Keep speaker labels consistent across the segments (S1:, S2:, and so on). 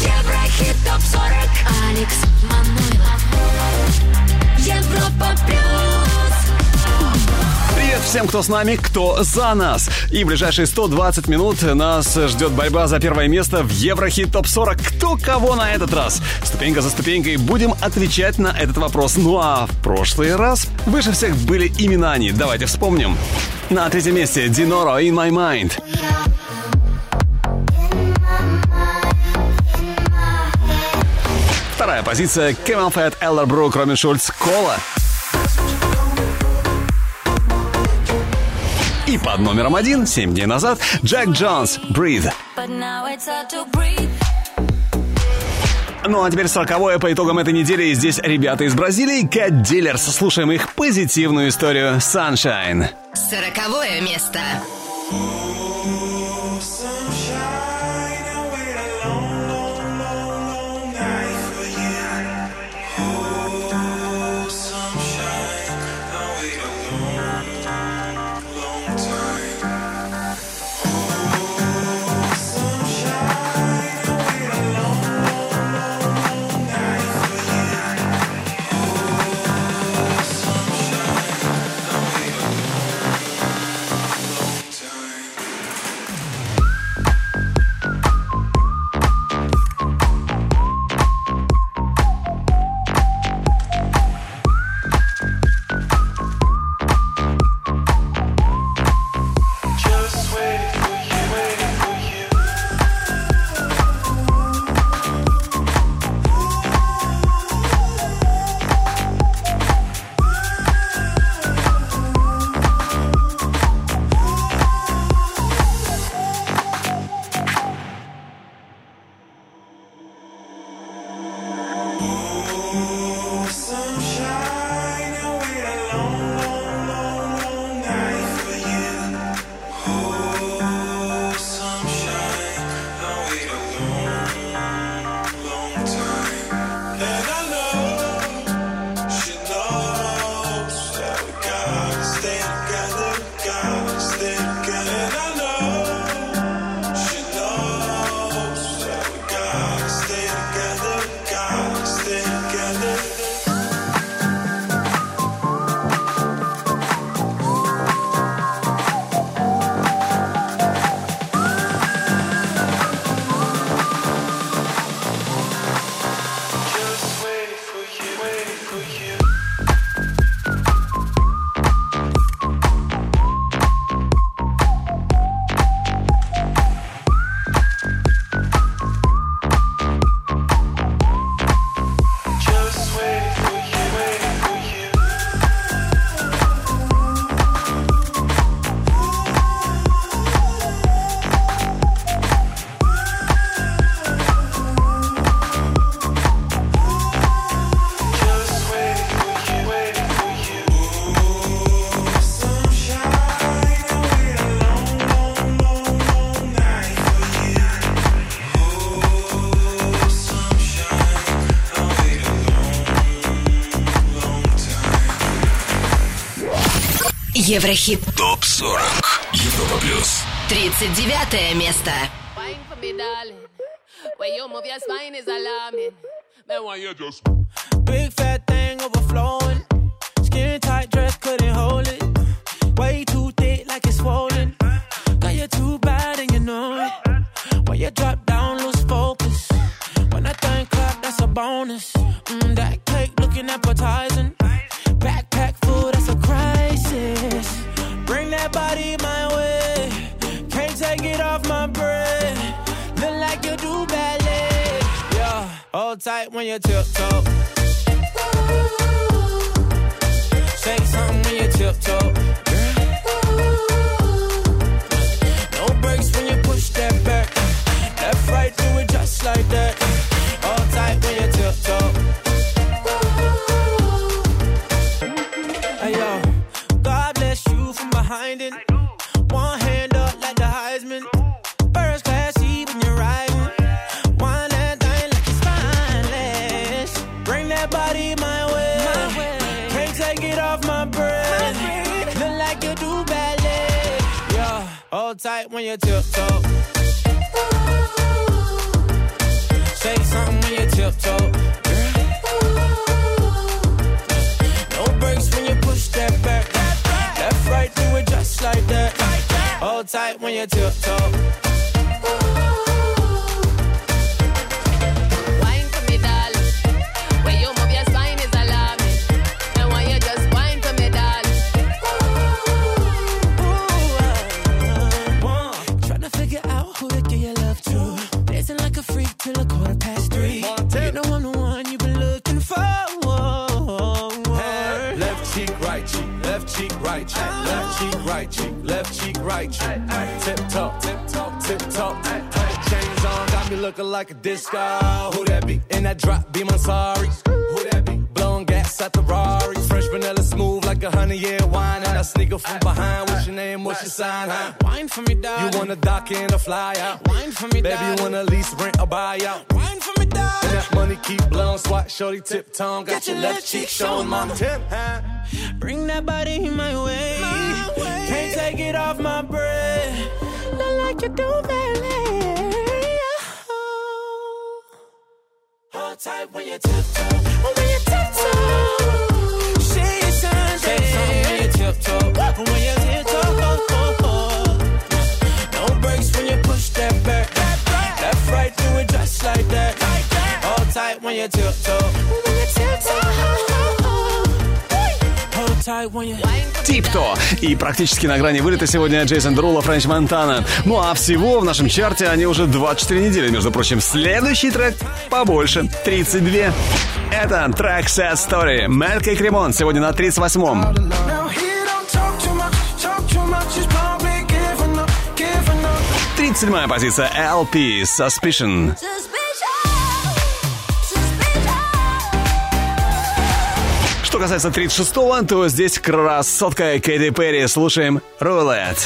S1: Еврохит топ 40 Алекс Манойлов Европа плюс Привет всем, кто с нами, кто за нас. И в ближайшие 120 минут нас ждет борьба за первое место в Еврохит ТОП-40. Кто кого на этот раз? Ступенька за ступенькой будем отвечать на этот вопрос. Ну а в прошлый раз выше всех были именно они. Давайте вспомним. На третьем месте Диноро «In My Mind». Шестая позиция. Кевин Фэт, Эллар Брук, Ромин Шульц, Кола. И под номером один, семь дней назад, Джек Джонс, Breathe. Ну а теперь сороковое по итогам этой недели. И здесь ребята из Бразилии, Cat Dealers. Слушаем их позитивную историю Sunshine. Сороковое место.
S2: Еврохит. Топ-40. Европа плюс. 39 место. Where you move your spine is alarming. Man, why you just big fat thing overflowing? Skin tight dress couldn't hold it. Way too thick, like it's swollen. Girl, you too bad and you know it. When you drop down, lose focus. When I think clap, that's a bonus. Mm, that cake looking appetizing. tight when you tiptoe. Say something when you tiptoe. Girl. No breaks when you push that back. Left, right, do it just like that.
S3: like when you tiptoe. Say something when you tiptoe. No breaks when you push that back. Left, right, do it just like that. Hold tight when you tiptoe. Tip toe, tip toe, tip toe. Chains on, got me looking like a disco. Who that be? In that drop, be my sorry. Who that be? Blowing gas at the Rari. Fresh vanilla smooth like a honey, yeah, wine. And I sneak up from behind. What's your name? What's your sign? Huh? Wine for me, You wanna dock in a fly out? Wine for me, Baby, you wanna lease, rent, or buy out? Wine for me, dog. And that money keep blowing. Swat, shorty, tip tongue. Got, Got your left cheek showing, mama. Tip, Bring that body my way. my way. Can't take it off my brain. Not like you do, man. Hold tight when you tiptoe.
S1: mое сердце. Типто и практически на грани вылета сегодня Джейсон Друла, Френч Монтана. Ну а всего в нашем чарте они уже 24 недели, между прочим. Следующий трек побольше, 32. Это трек Sad Story, Мелька и Кремон, сегодня на 38-м. седьмая позиция LP Suspicion. Suspicion. касается 36-го, то здесь красотка Кэти Перри. Слушаем «Рулет».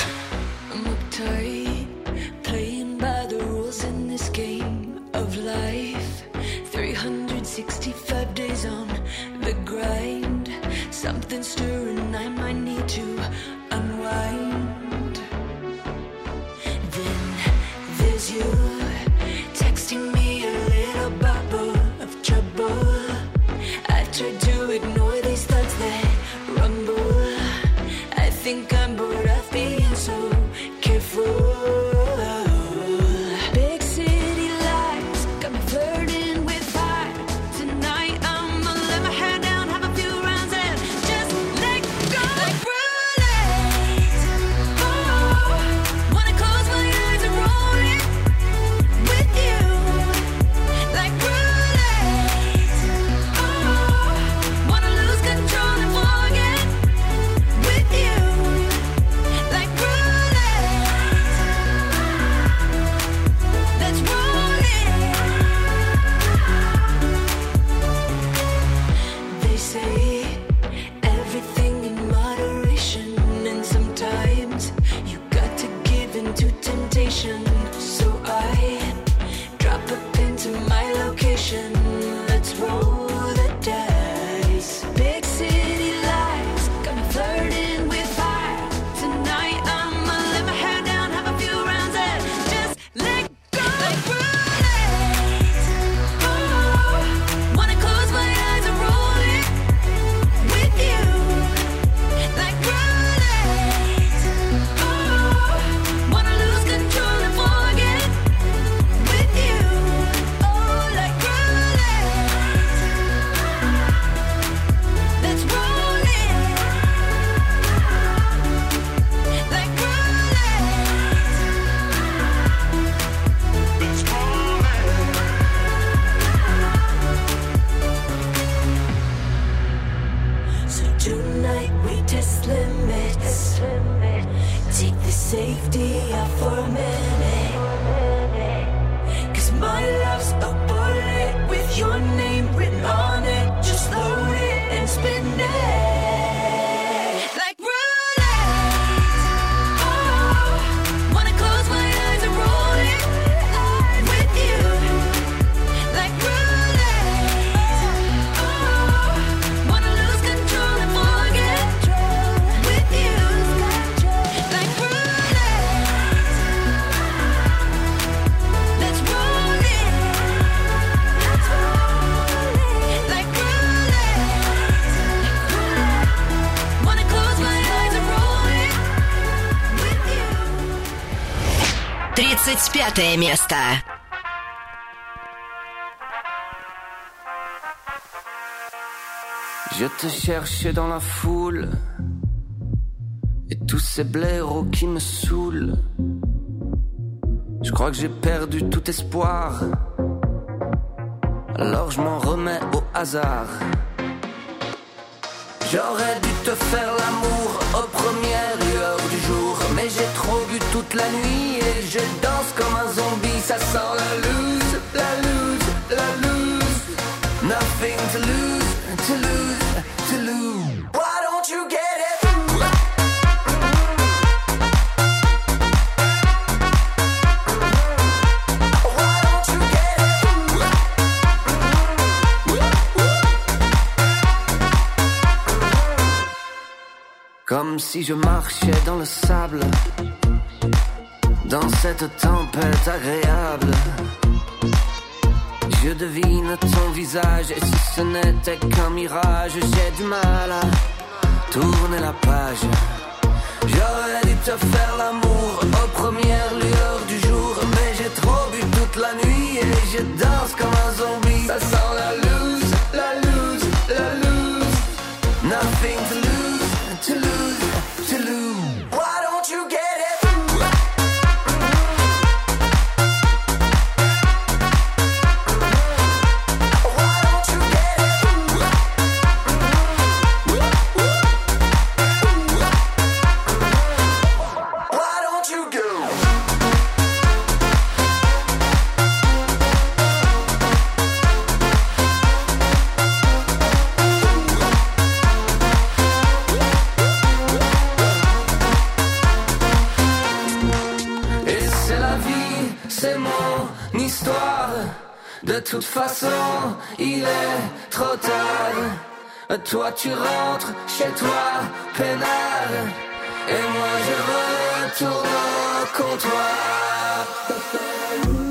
S4: Je te cherchais dans la foule et tous ces blaireaux qui me saoulent. Je crois que j'ai perdu tout espoir. Alors je m'en remets au hasard. J'aurais dû te faire l'amour au premier lieu j'ai trop bu toute la nuit et je danse comme un zombie, ça sent la loose, la loose, la loose. Nothing to lose, to lose, to lose. Why don't you get Comme si je marchais dans le sable, dans cette tempête agréable. Je devine ton visage, et si ce n'était qu'un mirage, j'ai du mal à tourner la page. J'aurais dû te faire l'amour aux premières lueurs du jour, mais j'ai trop bu toute la nuit et je danse comme un zombie. Ça sent la loose, la loose, la loose. Nothing to De toute façon, il est trop tard. Toi tu rentres chez toi, pénal. Et moi je retourne au comptoir.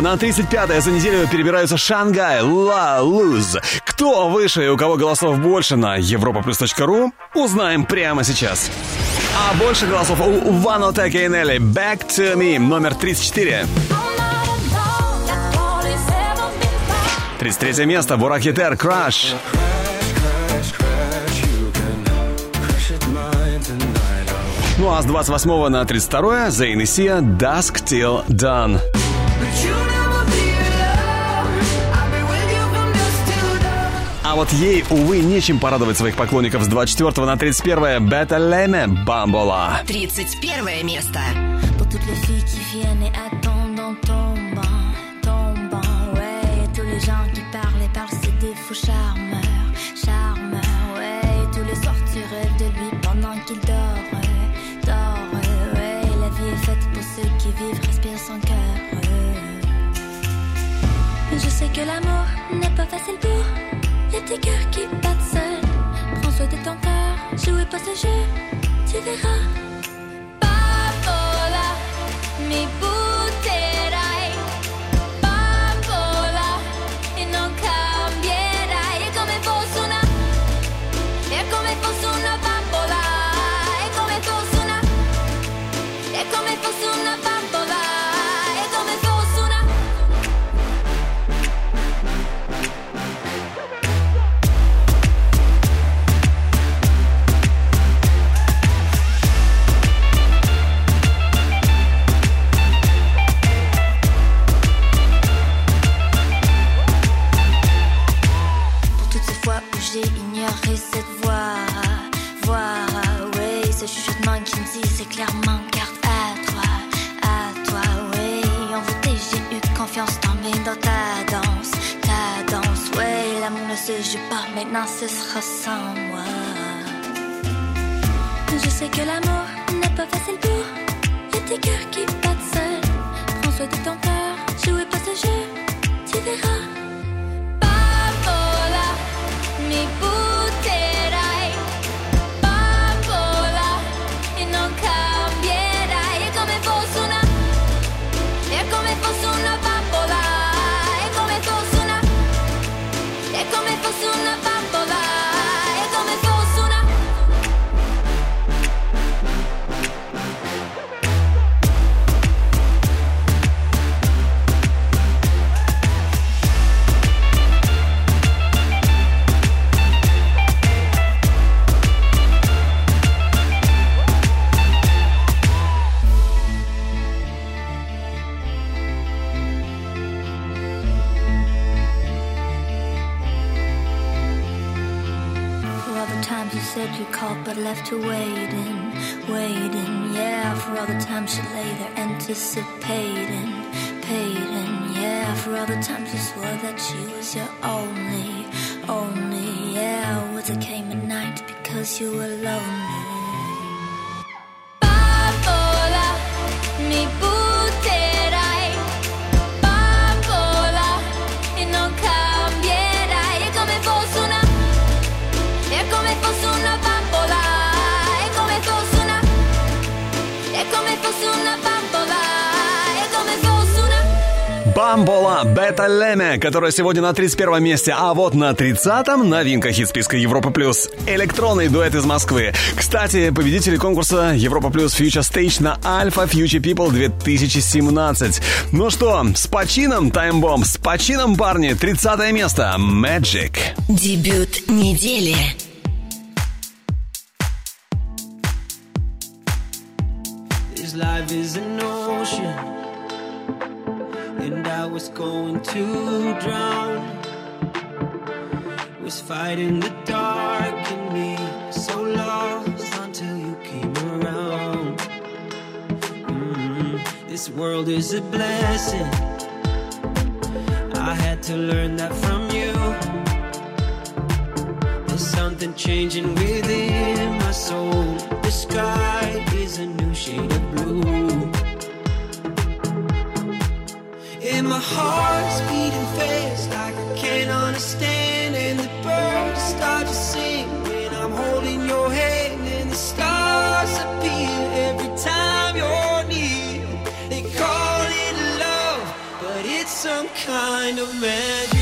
S1: на 35-е за неделю перебираются Шангай, Ла, Луз. Кто выше и у кого голосов больше на europaplus.ru, узнаем прямо сейчас. А больше голосов у Ванотека и Нелли «Back to me» номер 34. 33 место Бурак Етер «Crush». Ну а с 28 на 32 Зейн и Сия «Dusk Till Dawn». Et elle, malheureusement, n'a pas le temps de réjouir ses 24 à 31, Bethlehem Bambola.
S5: 31ème place. Pour toutes les filles qui viennent et attendent en tombant, tombant, ouais. Tous les gens qui parlent et parlent, c'est des fous charmeurs, charmeurs, ouais. Tous les soirs rêves de lui pendant qu'il dort, dort, ouais. La vie est faite pour ceux qui vivent, respirent son cœur, Je sais que l'amour n'est pas facile pour tes cœurs qui battent seul, Prends soin de ton cœur, jouez pas ce jeu, tu verras. Pas là, mais pour je pars maintenant, ce sera sans moi. Je sais que l'amour n'est pas facile pour. Et tes cœurs qui battent
S1: to waiting, waiting, yeah, for all the time she lay there anticipating, paying, yeah, for all the time she swore that she was your Вам Бета Леме, которая сегодня на 31 месте, а вот на 30-м новинка хит-списка Европа Плюс. Электронный дуэт из Москвы. Кстати, победители конкурса Европа Плюс Future Stage на Alpha Future People 2017. Ну что, с почином, таймбомб, с почином, парни, 30 место. Magic.
S6: Дебют недели. This life is an ocean. was going to drown. Was fighting the dark in me, so lost until you came around. Mm-hmm. This world is a blessing. I had to learn that from you. There's something changing within my soul. The sky is a new shade of blue. And my heart's beating fast like I can't understand. And the birds start to sing when I'm holding your hand. And the stars appear every time you're near. They call it love, but it's some kind of magic.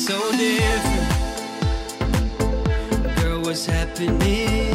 S6: so different. Girl, what's happening?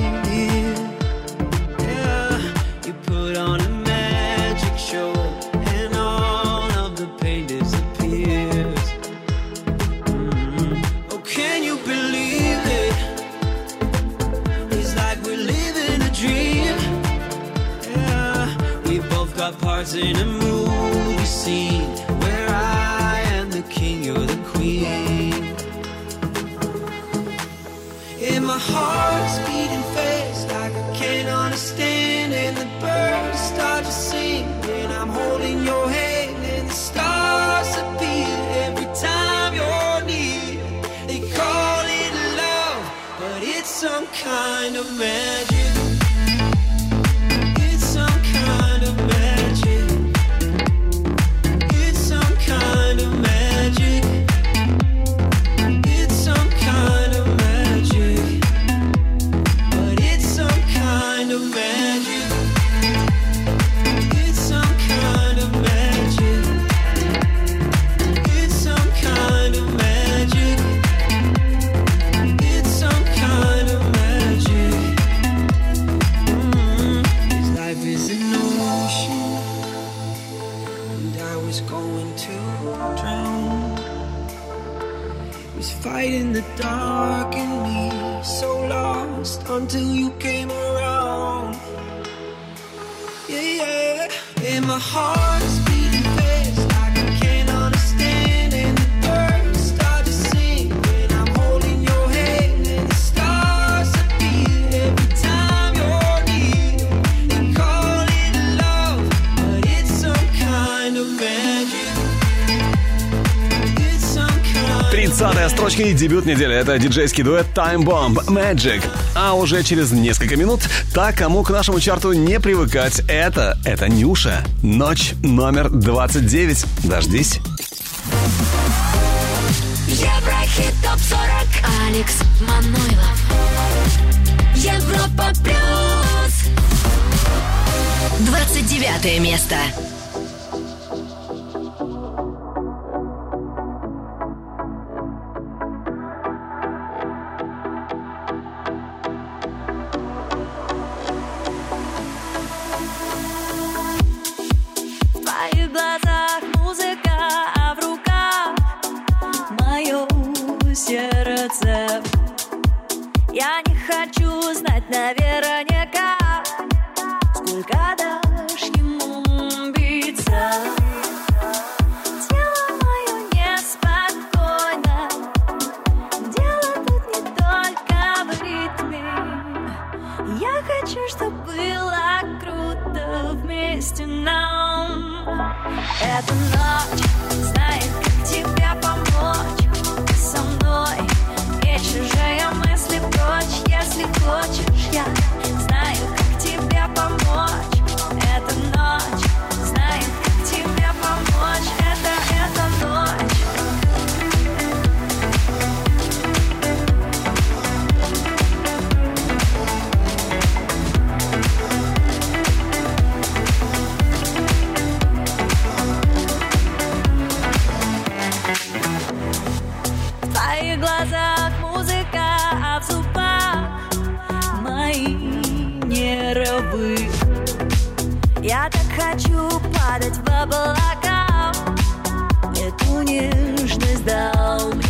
S1: строчки и дебют недели. Это диджейский дуэт Time Bomb Magic. А уже через несколько минут та, кому к нашему чарту не привыкать, это, это Нюша. Ночь номер 29. Дождись. Еврохит топ 40. Алекс Манойлов.
S2: Европа плюс. 29 место.
S7: вместе нам Эта ночь знает, как тебе помочь Ты со мной, не чужие мысли прочь Если хочешь, я знаю, как тебе помочь Эта ночь глазах музыка, а в зубах мои нервы. Я так хочу падать в облака, эту нежность дал мне.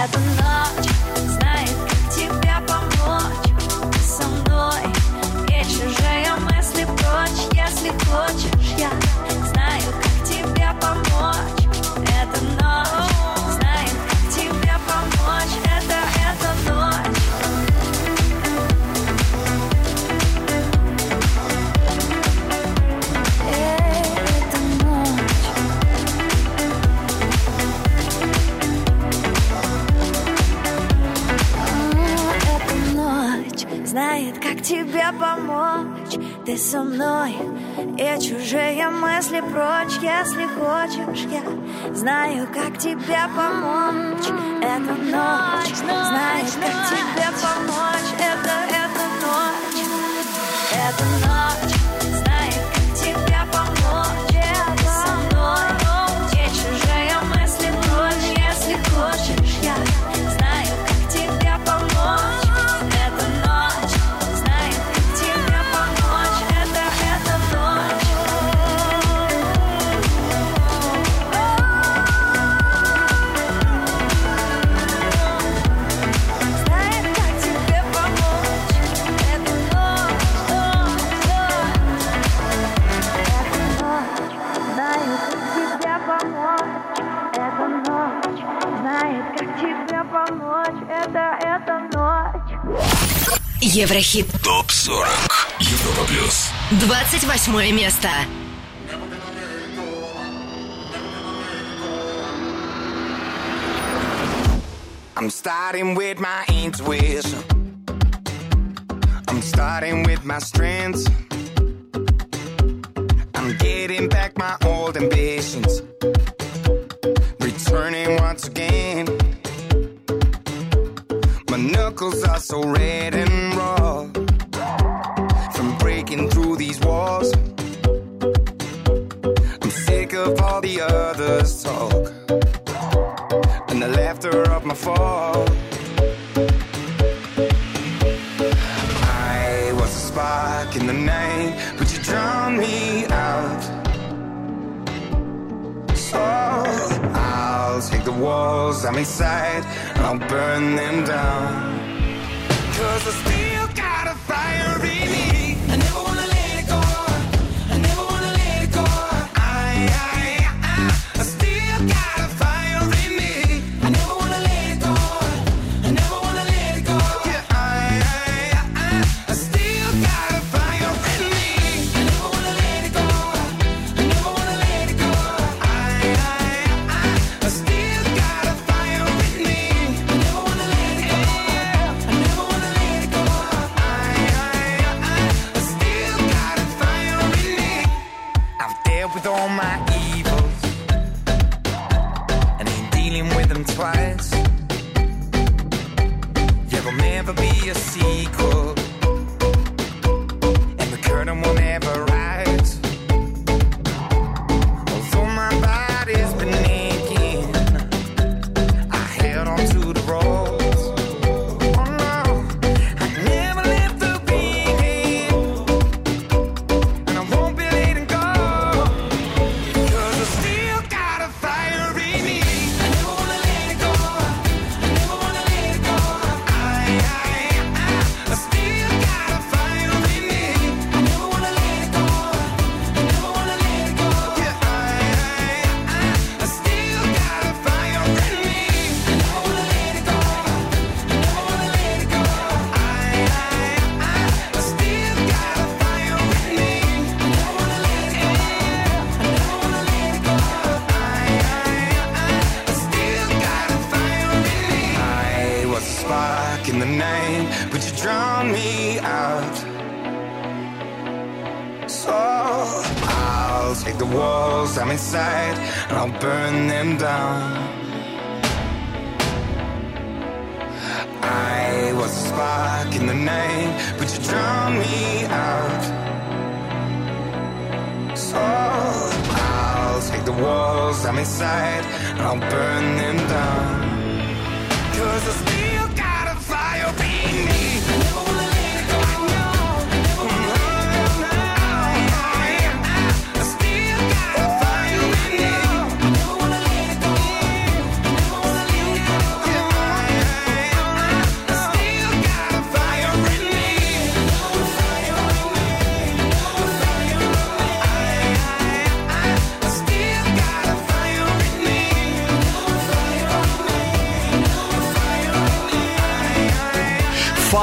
S7: Эта ночь знает, как тебя помочь со мной, и чужие мысли прочь, если хочешь Тебе помочь Ты со мной и чужие мысли прочь Если хочешь, я знаю, как тебе помочь Эта ночь, знаю, как тебе помочь Это, это ночь, это ночь
S2: Еврохит. Топ-40. Европа плюс. 28 место. I'm starting with my intuition. I'm starting with my strengths. I'm getting back my old ambitions. Returning once again. My knuckles are so red. I'm inside, and I'll burn them down.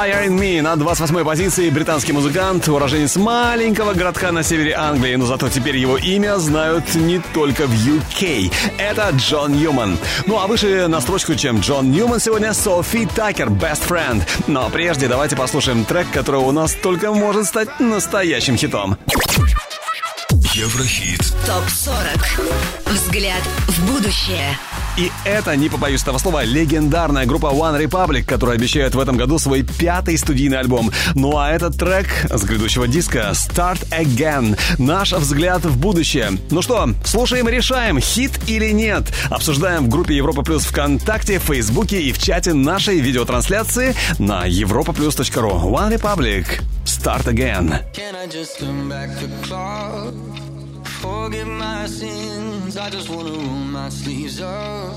S1: I Ain't Me на 28-й позиции британский музыкант, уроженец маленького городка на севере Англии, но зато теперь его имя знают не только в UK. Это Джон Ньюман. Ну а выше на строчку, чем Джон Ньюман сегодня, Софи Такер, Best Friend. Но прежде давайте послушаем трек, который у нас только может стать настоящим хитом. Еврохит. Топ 40. Взгляд в будущее. И это, не побоюсь этого слова, легендарная группа One Republic, которая обещает в этом году свой пятый студийный альбом. Ну а этот трек с грядущего диска Start Again. Наш взгляд в будущее. Ну что, слушаем и решаем, хит или нет. Обсуждаем в группе Европа Плюс ВКонтакте, Фейсбуке и в чате нашей видеотрансляции на europaplus.ru. One Republic. Start Again. Can I just come back to clock? forgive my sins. I just wanna roll my sleeves up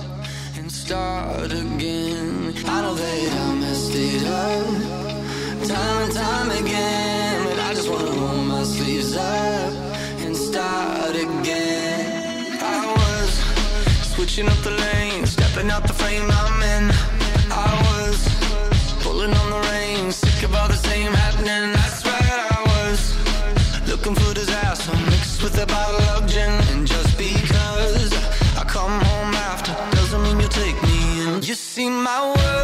S1: and start again. I know that I messed it up time and time again, but I just wanna roll my sleeves up and start again. I was switching up the lane, stepping out the frame I'm in. I was pulling on the reins, sick of all the same happening. and just because I come home after doesn't mean you take me in. You see my world.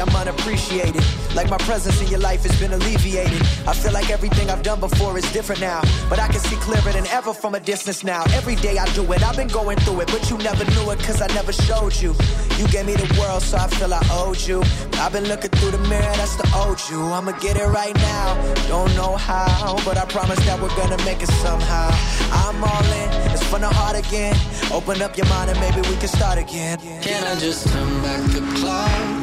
S1: I'm unappreciated. Like my presence in your life has been alleviated. I feel like everything I've done before is different now. But I can see clearer than ever from a distance now. Every day I do it, I've been going through it, but you never knew it because I never showed you. You gave me the world, so I feel I owed you. I've been looking through the mirror, that's the old you. I'ma get it right now. Don't know how, but I promise that we're gonna make it somehow. I'm all in, it's from the heart again. Open up your mind and maybe we can start again. Can I just turn back the clock?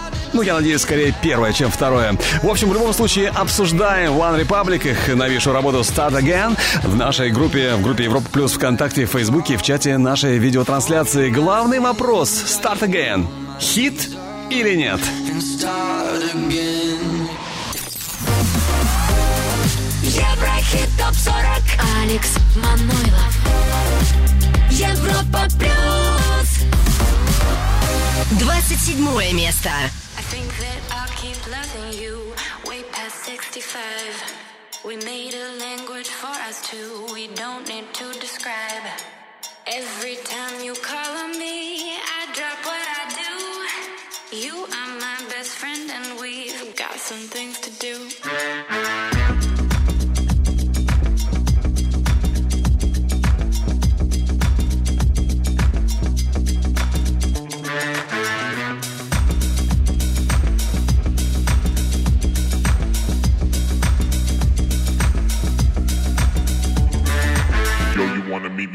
S1: Ну, я надеюсь, скорее первое, чем второе. В общем, в любом случае, обсуждаем One Republic, их новейшую работу Start Again в нашей группе, в группе Европа Плюс ВКонтакте, в Фейсбуке, в чате нашей видеотрансляции. Главный вопрос Start Again. Хит или нет?
S2: Еврохит ТОП-40 Алекс Манойлов Европа Плюс 27 место We made a language for us two, we don't need to describe. Every time you call on me, I drop what I do. You are my best friend, and we've got some things to do.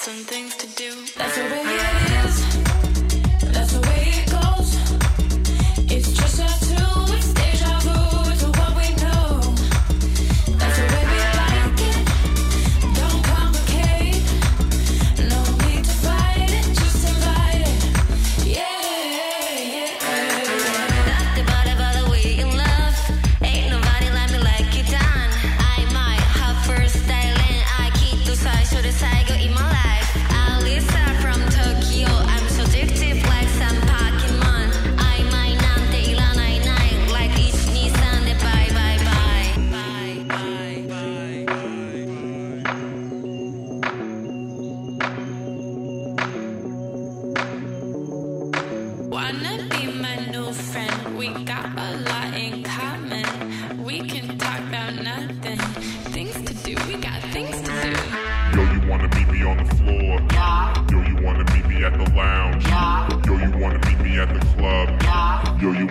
S2: some things to do. That's what the way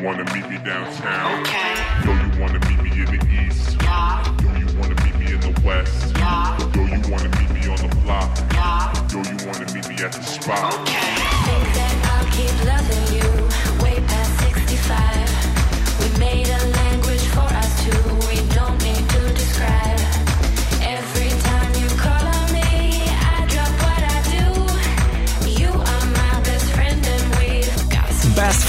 S1: wanna meet me downtown? Okay. Yo, you wanna meet me in the east? Yeah. Yo, you wanna meet me in the west? Yeah. Yo, you wanna meet me on the block? Yeah. Yo, you wanna meet me at the spot? Okay. Think that I'll keep loving you way past 65.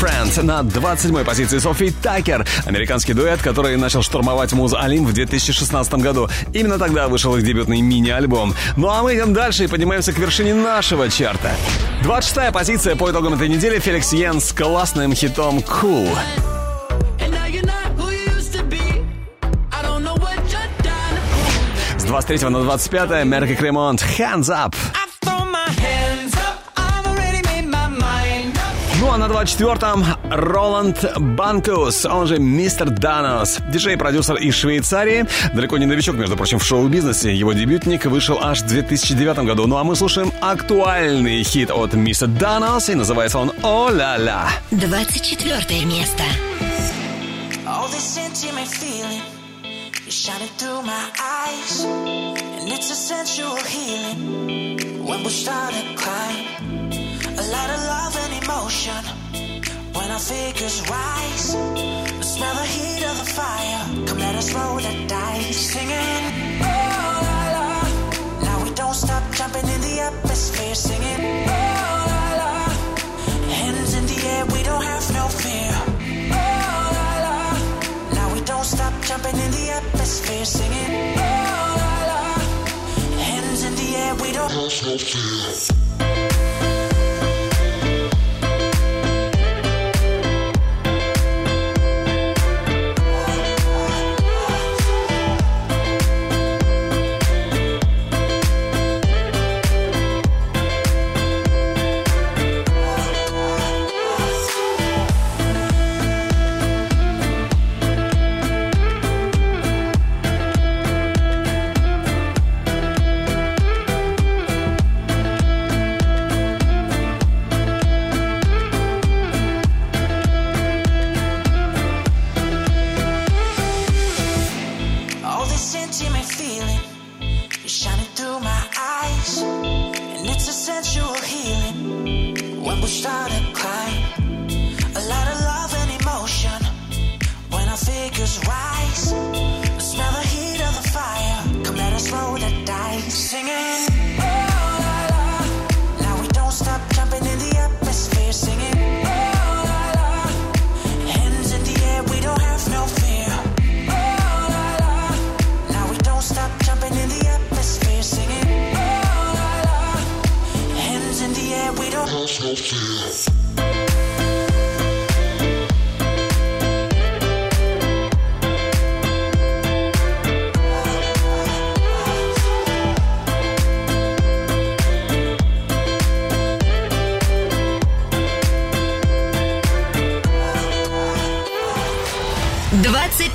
S1: Friends. На 27-й позиции Софи Такер. Американский дуэт, который начал штурмовать муз Алим в 2016 году. Именно тогда вышел их дебютный мини-альбом. Ну а мы идем дальше и поднимаемся к вершине нашего чарта. 26-я позиция по итогам этой недели Феликс Йен с классным хитом «Cool». С 23 на 25 Мерка Кремонт «Hands Up». Ну а на 24-м Роланд Банкус, он же Мистер Данос, диджей-продюсер из Швейцарии. Далеко не новичок, между прочим, в шоу-бизнесе. Его дебютник вышел аж в 2009 году. Ну а мы слушаем актуальный хит от Мистер Данос, и называется он «О-ля-ля».
S2: 24 место. All this intimate feeling is shining through my eyes And it's a sensual healing when we start to climb A lot of love and emotion when our figures rise. smell the heat of the fire. Come let us roll the dice, singing. Oh la la. Now we don't stop jumping in the atmosphere, singing. Oh la la. Hands in the air, we don't have no fear. Oh la la. Now we don't stop jumping in the atmosphere, singing. Oh la la. Hands in the air, we don't have no fear.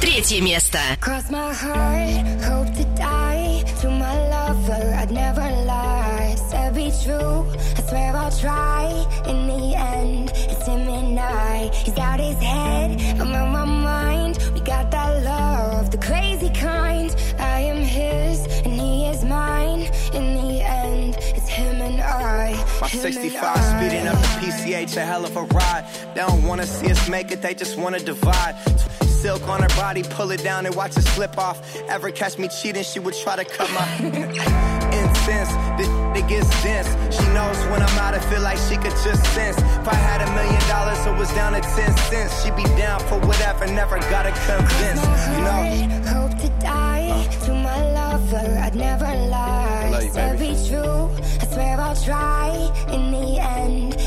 S2: третье место. Cross my heart, hope to die to my lover. I'd never lie, said be true. swear I'll try. In the end, it's him and I. his head, I'm my mind. We got that love, the crazy kind. I am his, and he is mine. In the end, it's him and I. My 65 speeding up the PCH, a hell of a ride. They don't wanna see us make it, they just wanna divide silk on her body, pull it down and watch it slip off. Ever catch me cheating, she would try to cut my. sense. This it gets dense. She knows when I'm out, I feel like she could just sense. If I had a million dollars, it was down to ten cents. She'd be down for whatever, never gotta convince. You know. Hope to die to my lover. I'd never lie. I love you, baby. To be true, I swear I'll try. In the end.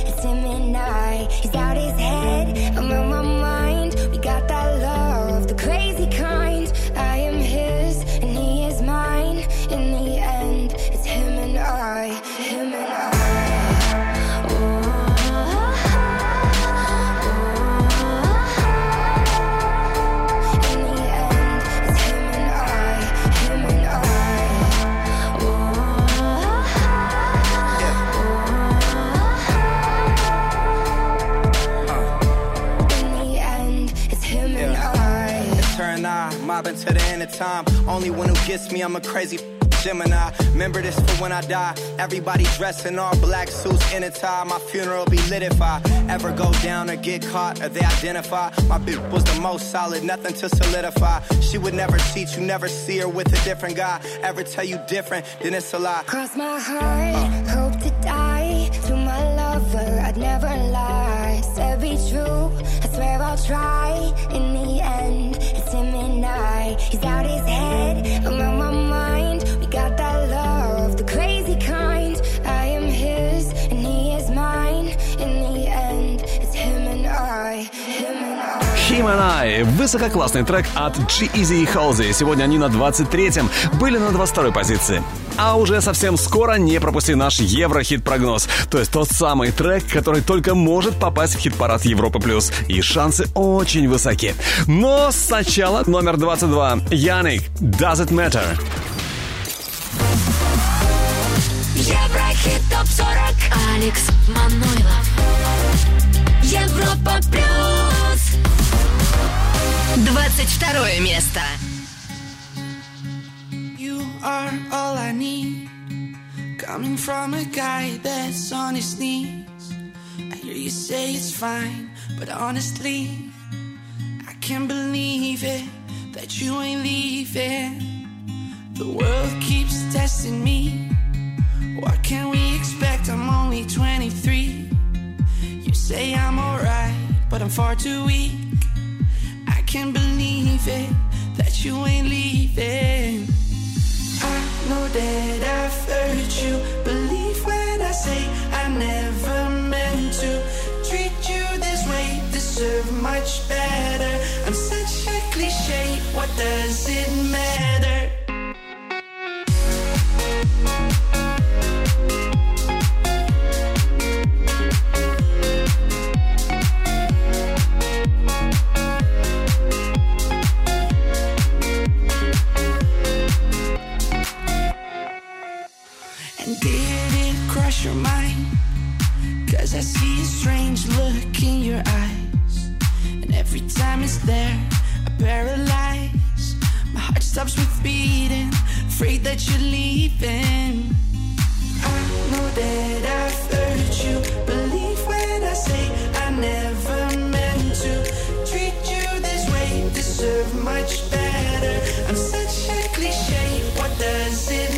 S1: to the end of time. Only one who gets me, I'm a crazy Gemini. Remember this for when I die. Everybody dressed in all black suits in a tie. My funeral be lit if I ever go down or get caught or they identify. My bitch was the most solid, nothing to solidify. She would never cheat, you never see her with a different guy. Ever tell you different, then it's a lie. Cross my heart, uh. hope to die. To my lover, I'd never lie. Said be true, I swear I'll try in the end he's out his head. I'm out my mind. We got that love, the crazy. Dream and I. Высококлассный трек от G-Eazy и Halsey. Сегодня они на 23-м, были на 22-й позиции. А уже совсем скоро не пропусти наш Еврохит-прогноз. То есть тот самый трек, который только может попасть в хит-парад Европы+. плюс. И шансы очень высоки. Но сначала номер 22. Яник, Does It Matter? Еврохит ТОП-40 Алекс Манойлов
S2: Европа плюс 22 место. You are all I need. Coming from a guy that's on his knees. I hear you say it's fine, but honestly, I can't believe it that you ain't leaving. The world keeps testing me. What can we expect? I'm only 23. You say I'm alright, but I'm far too weak can't believe it that you ain't leaving. I know that I've hurt you. Believe when I say I never meant to treat you this way. Deserve much better. I'm such a cliche. What does it matter? lost your mind Cause I see a strange look in your eyes And every time it's there, I paralyze My heart stops with beating, afraid that you're leaving I know that I've hurt you Believe when I say I never meant to Treat you this way, deserve much better I'm such a cliche, what does it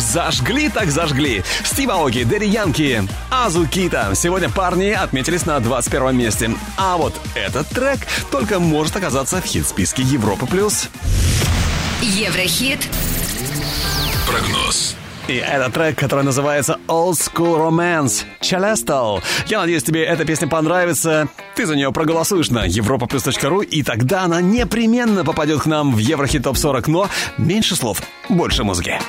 S1: зажгли так зажгли. Стив Аоки, Дэри Янки, Азу Кита. Сегодня парни отметились на 21 месте. А вот этот трек только может оказаться в хит-списке Европы+. плюс.
S2: Еврохит. Прогноз.
S1: И это трек, который называется Old School Romance Celestial. Я надеюсь, тебе эта песня понравится. Ты за нее проголосуешь на europaplus.ru, и тогда она непременно попадет к нам в Еврохит Топ 40, но меньше слов, больше музыки.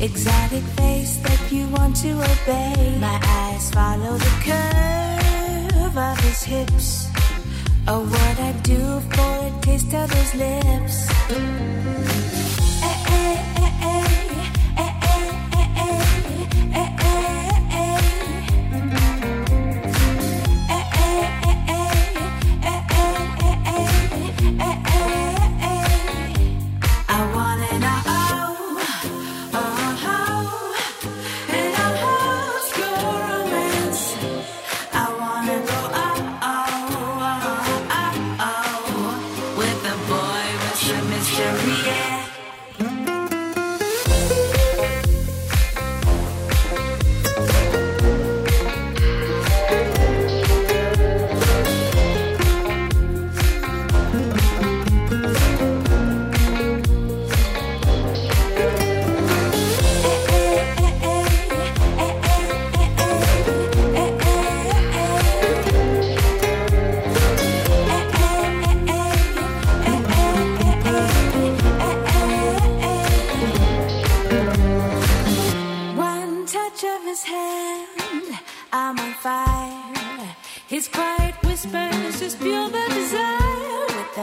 S1: Exotic face that you want to obey. My eyes follow the curve of his hips. Oh, what I do for a taste of his lips.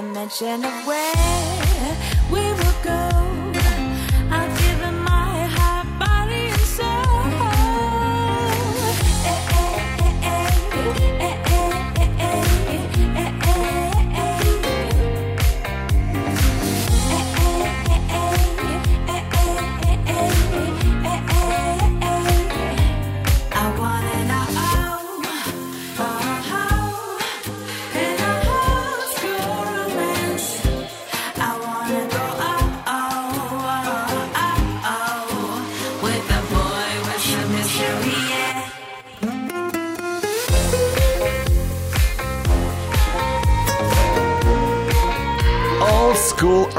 S1: Mention of where we will go.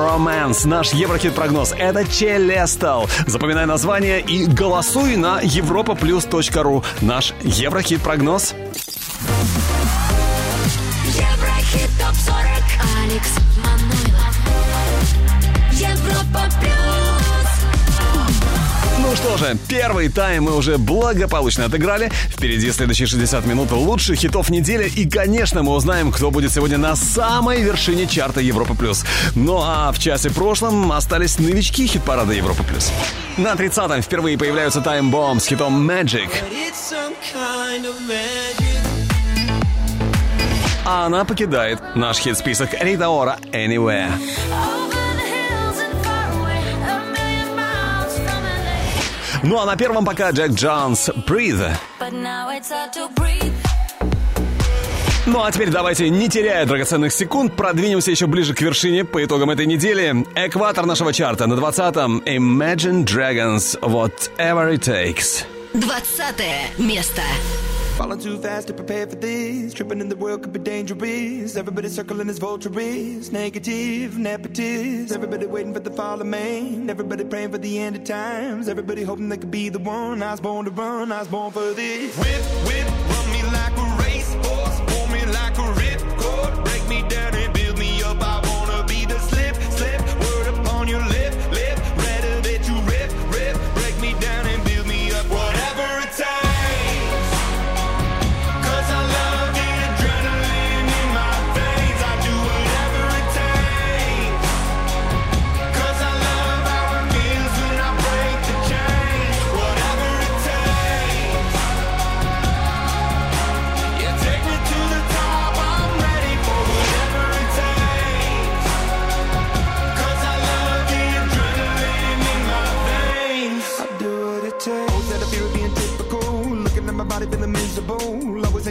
S1: Romance. Наш Еврохит-прогноз. Это Челестал. Запоминай название и голосуй на европа ру. Наш Еврохит-прогноз. Ну что же, первый тайм мы уже благополучно отыграли. Впереди следующие 60 минут лучших хитов недели. И, конечно, мы узнаем, кто будет сегодня на самой вершине чарта Европа+. плюс. Ну а в часе прошлом остались новички хит-парада Европа+. плюс. На 30-м впервые появляются тайм Bomb с хитом Magic. А она покидает наш хит-список Рита Ора Anywhere. Ну а на первом пока Джек Джонс «Breathe». Ну а теперь давайте, не теряя драгоценных секунд, продвинемся еще ближе к вершине по итогам этой недели. Экватор нашего чарта на 20-м. Imagine Dragons, Whatever It Takes.
S2: 20 место. Falling too fast to prepare for this. Tripping in the world could be dangerous. Everybody circling as vultures. Negative, nepotist. Everybody waiting for the fall of man. Everybody praying for the end of times. Everybody hoping they could be the one. I was born to run. I was born for this. Whip, whip, run me like a racehorse. Pull me like a ripcord. Break me down.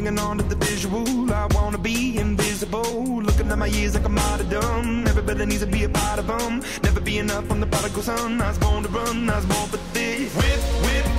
S2: singing on to the visual. I wanna be invisible. Looking at my years like I'm out of dumb. Everybody needs to be a part of them. Never be enough. on the prodigal son. I was born to run. I was born for this. Whip, whip.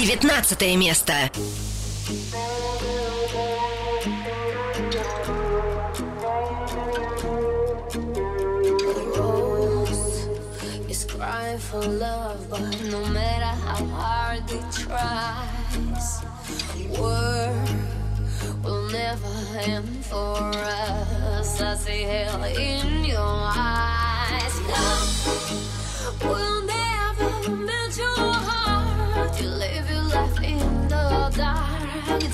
S2: 19 место. for love, but no matter how hard they tries, war will never end for us. I say hell in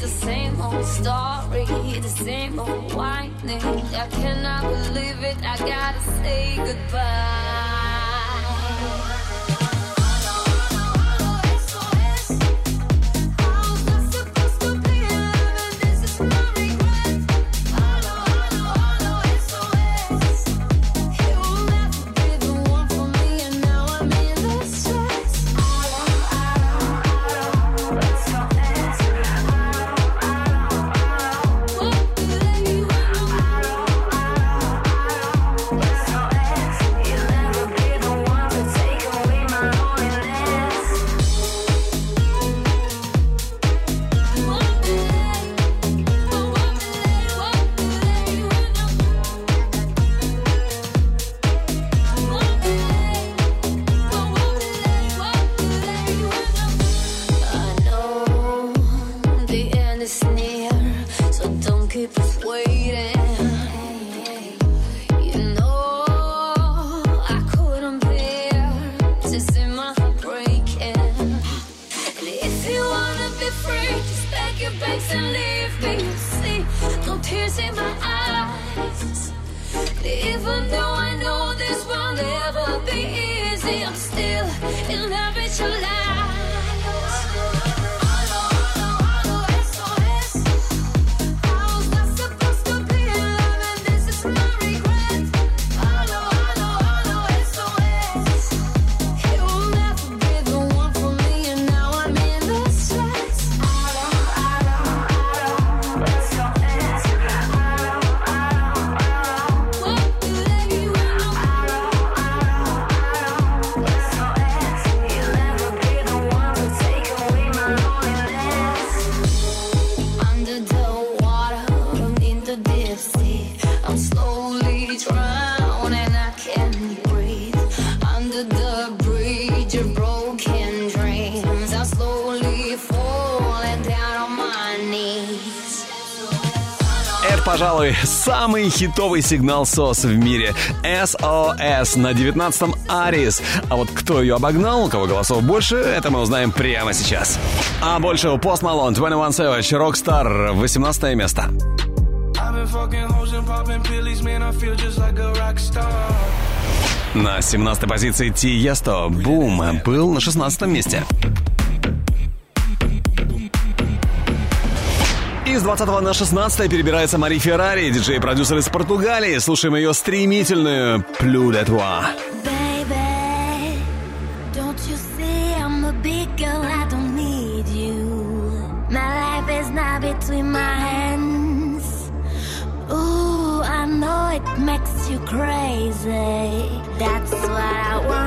S2: the same old story, the same old whining. I cannot believe it, I gotta say goodbye.
S1: пожалуй, самый хитовый сигнал SOS в мире. SOS на 19-м Арис. А вот кто ее обогнал, у кого голосов больше, это мы узнаем прямо сейчас. А больше у Post Malone, 21 Savage, Rockstar, 18 место. На 17 позиции Тиесто Бум был на 16 месте. с 20 на 16 перебирается Мари Феррари, диджей-продюсер из Португалии. Слушаем ее стремительную «Плю де Туа». That's what I want.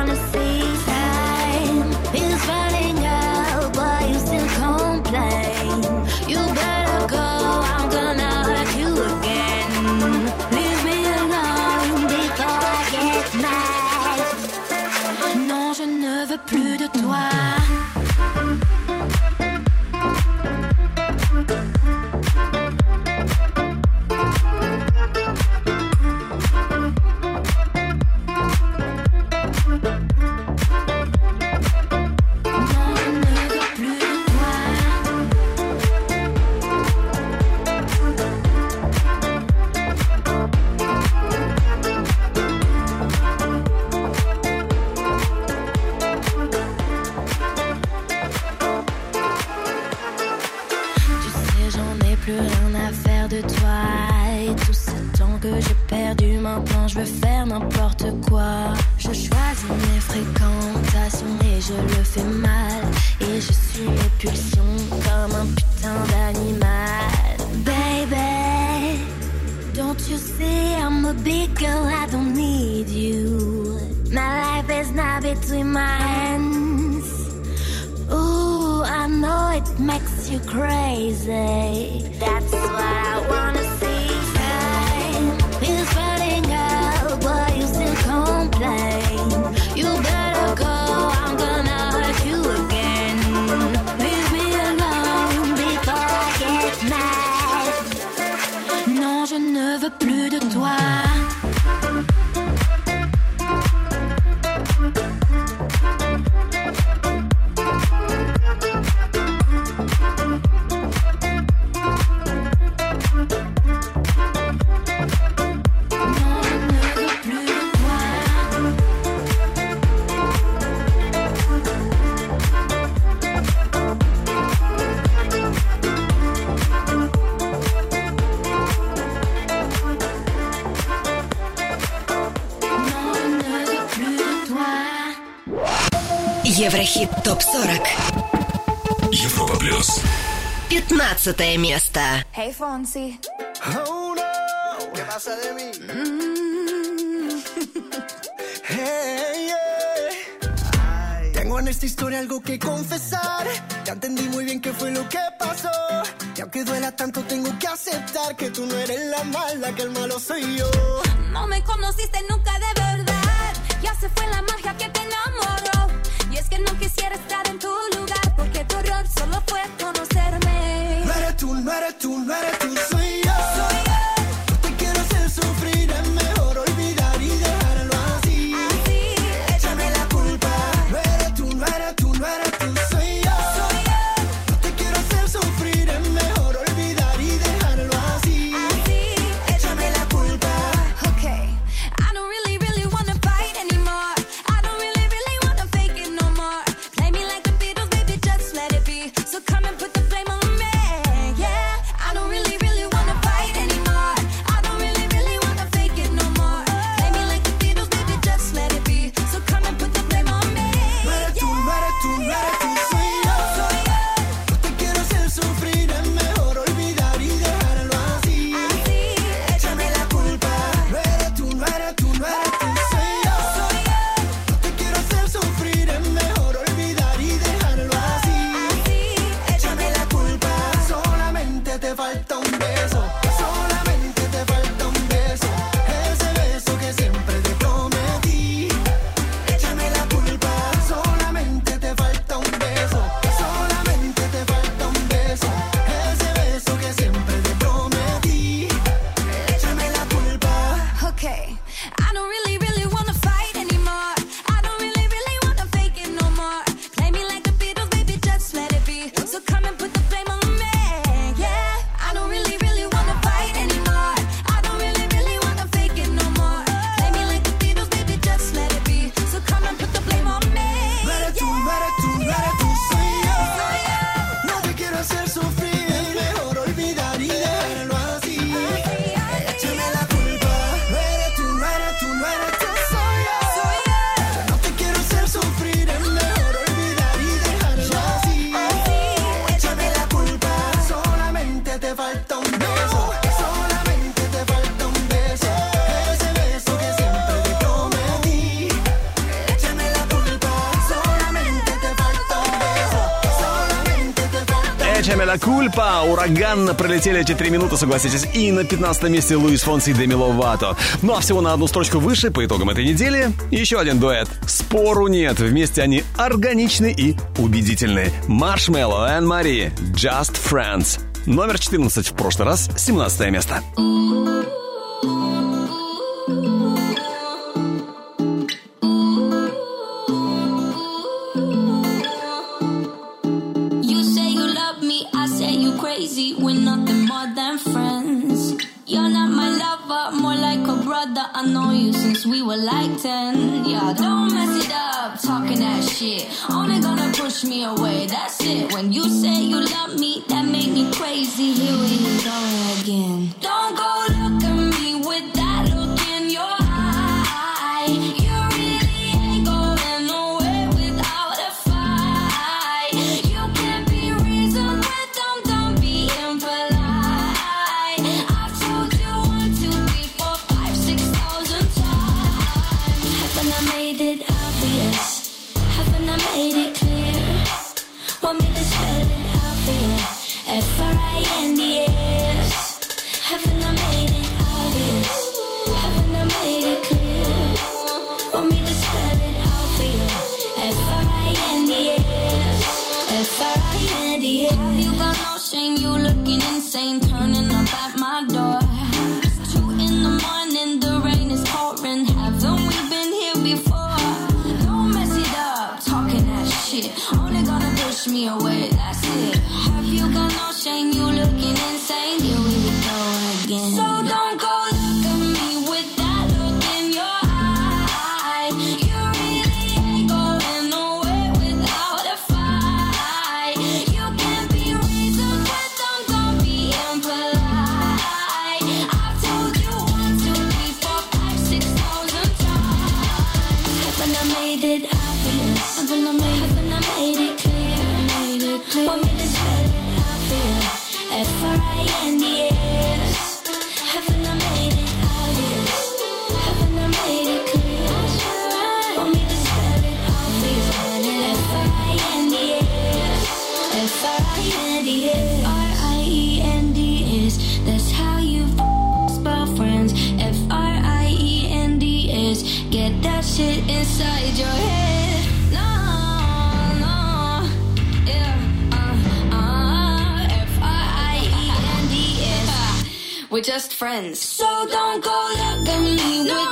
S2: Hit Top 40 Europa Plus 15 место Hey, Fonsi Oh, no ¿Qué pasa de mí? Mm.
S8: hey, yeah. Tengo en esta historia algo que confesar Ya entendí muy bien qué fue lo que pasó Y aunque duela tanto tengo que aceptar
S9: Que tú
S8: no eres la mala, que el malo
S9: soy yo No me conociste nunca de verdad Ya se fue la magia que tenía
S1: Ля Кульпа. Ураганно пролетели эти три минуты, согласитесь. И на 15 месте Луис Фонси и Деми Ловато. Ну а всего на одну строчку выше, по итогам этой недели, еще один дуэт. Спору нет. Вместе они органичны и убедительны. Маршмелло, Энн Мари, Just Friends. Номер 14 в прошлый раз, 17 место.
S10: we were like 10. Yeah, don't mess it up, talking that shit. Only gonna push me away, that's it. When you say you love me, that made me crazy. Here we go again. Don't go We're just friends. So don't go looking me.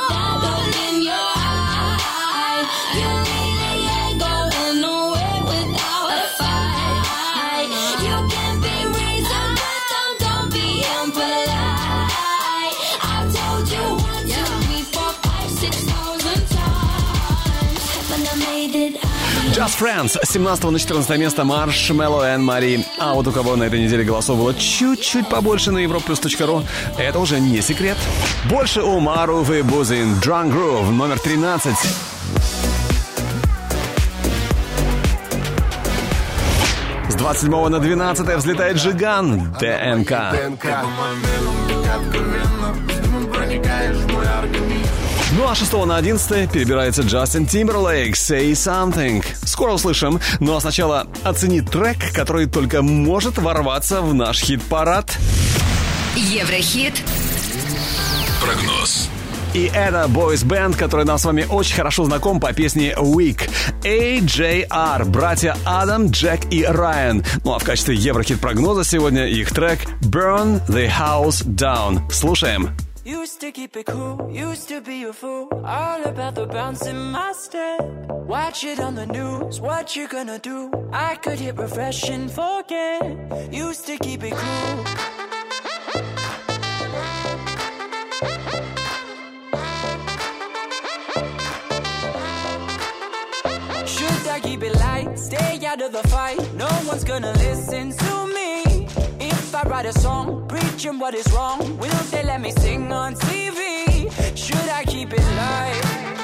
S1: Just Friends. 17 на 14 место Marshmallow and Мари. А вот у кого на этой неделе голосов было чуть-чуть побольше на europlus.ru, это уже не секрет. Больше у Марувы Бузин. Drunk Groove номер 13. С 27 на 12 взлетает Жиган ДНК. Ну а 6 на 11 перебирается Джастин Тимберлейк «Say Something» скоро услышим. Ну а сначала оцени трек, который только может ворваться в наш хит-парад.
S2: Еврохит.
S1: Прогноз. И это бойс-бенд, который нам с вами очень хорошо знаком по песне «Week». AJR, братья Адам, Джек и Райан. Ну а в качестве еврохит-прогноза сегодня их трек «Burn the House Down». Слушаем. Used to keep it cool, used to be a fool. All about the bounce in my step. Watch it on the news, what you gonna do? I could hit refresh and forget. Used to keep it cool. Should I keep it light? Stay out of the fight. No one's gonna listen to me. I write a song preaching what is wrong? We don't say, let me sing on TV? Should I keep it live?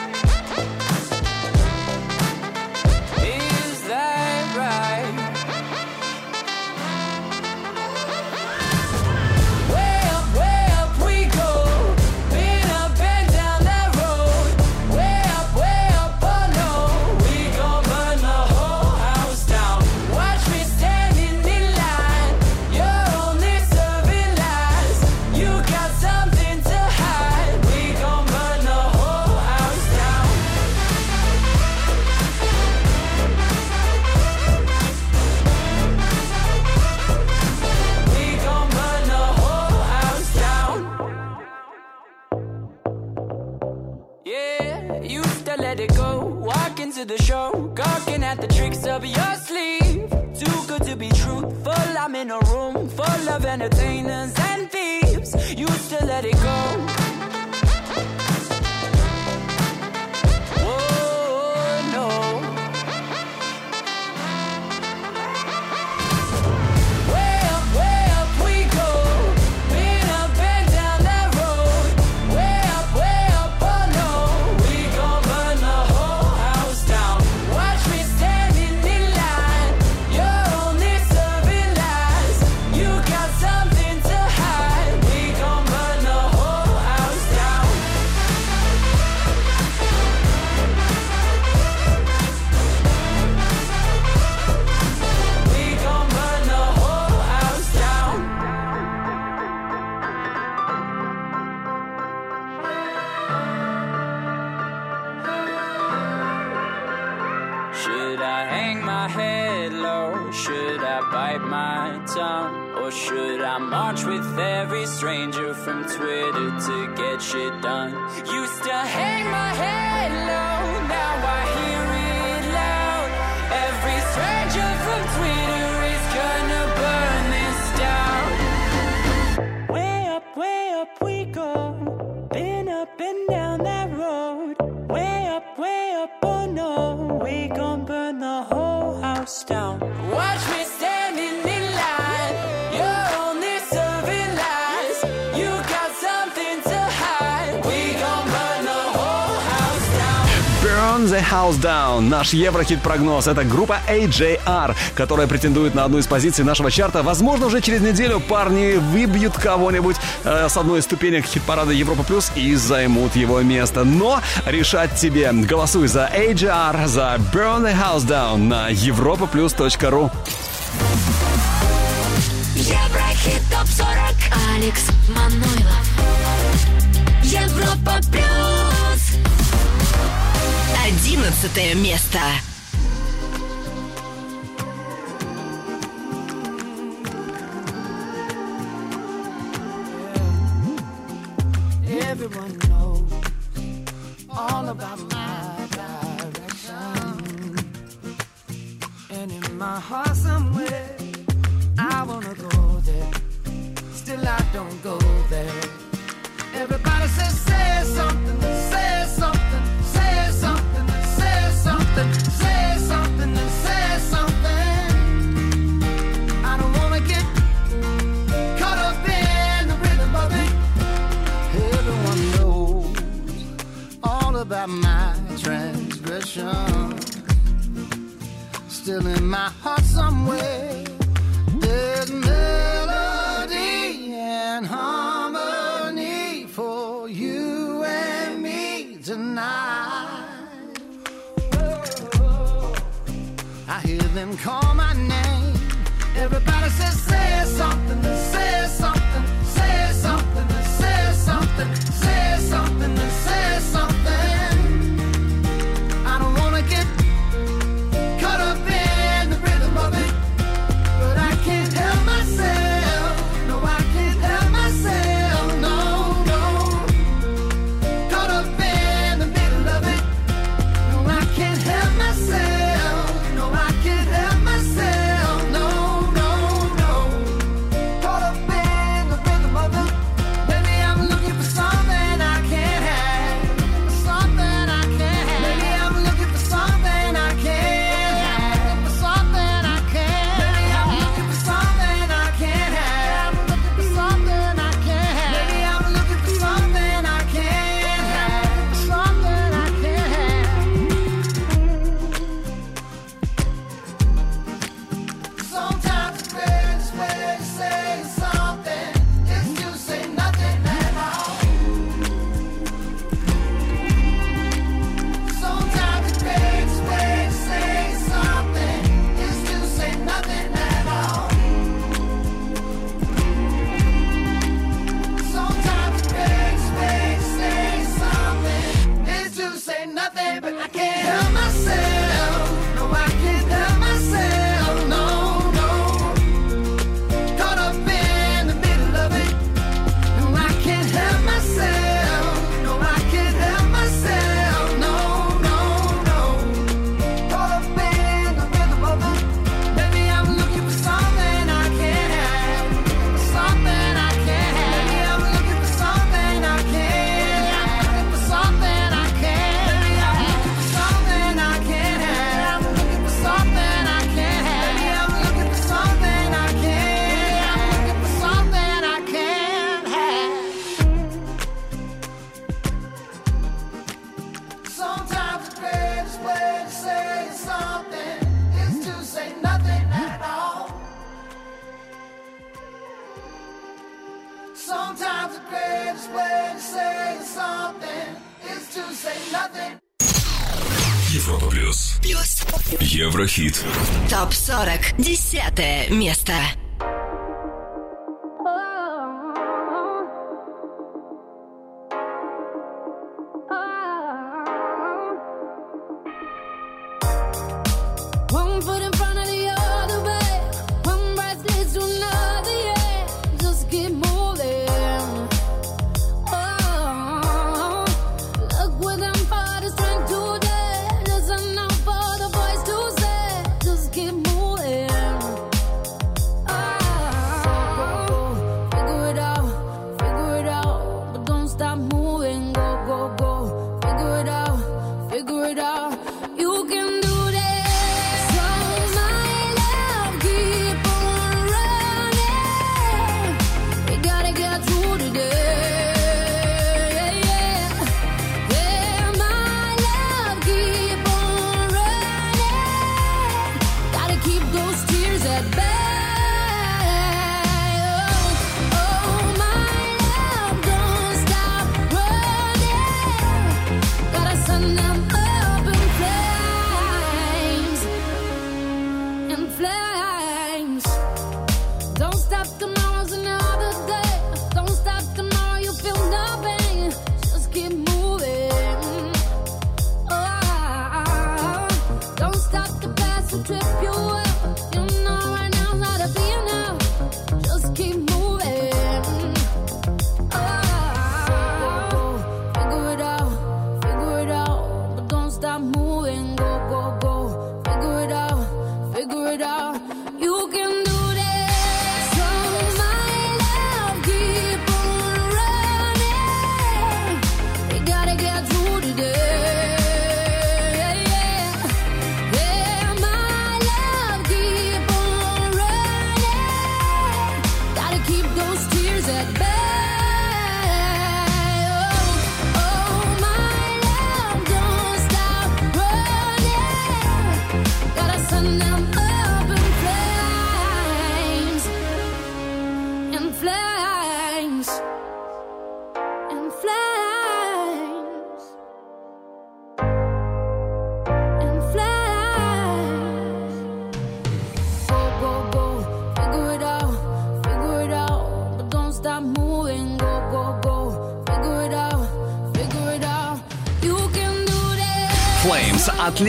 S1: into the show, gawking at the tricks up your sleeve. Too good to be truthful, I'm in a room full of entertainers and thieves. You still let it go. наш Еврохит-прогноз. Это группа AJR, которая претендует на одну из позиций нашего чарта. Возможно, уже через неделю парни выбьют кого-нибудь э, с одной из ступенек хит-парада Европа Плюс и займут его место. Но решать тебе. Голосуй за AJR, за Burn the House Down на Европа плюс. топ 40 Алекс Манойлов
S2: 14 место.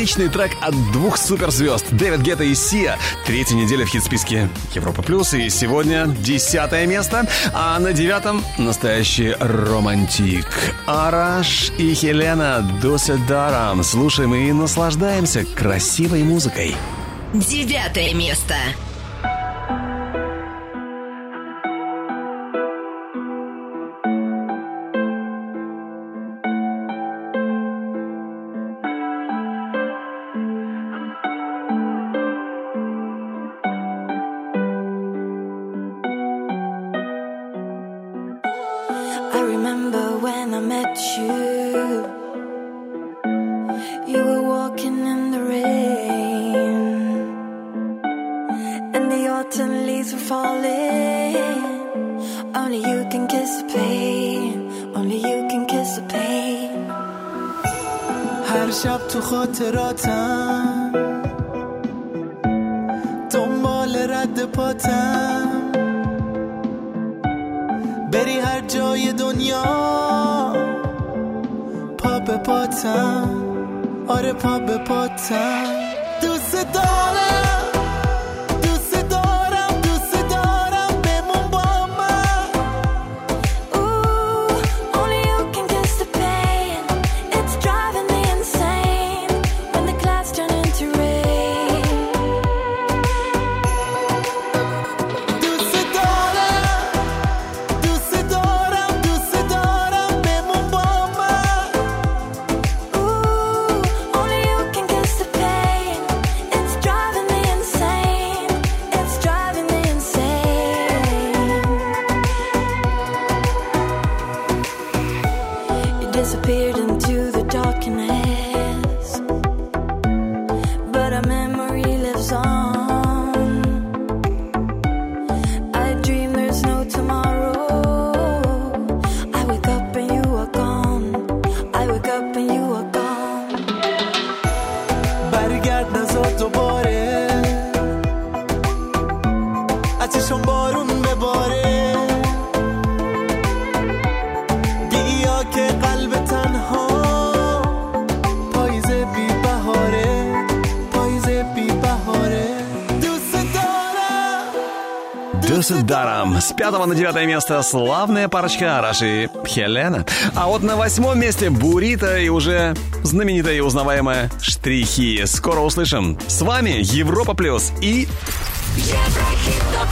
S1: отличный трек от двух суперзвезд Дэвид Гетта и Сия. Третья неделя в хит-списке Европа Плюс. И сегодня десятое место. А на девятом настоящий романтик. Араш и Хелена Досидарам. Слушаем и наслаждаемся красивой музыкой.
S11: Девятое место.
S1: С пятого на девятое место славная парочка Раши и Хелена. А вот на восьмом месте Бурита и уже знаменитая и узнаваемая Штрихи. Скоро услышим. С вами Европа Плюс и...
S11: Еврохит ТОП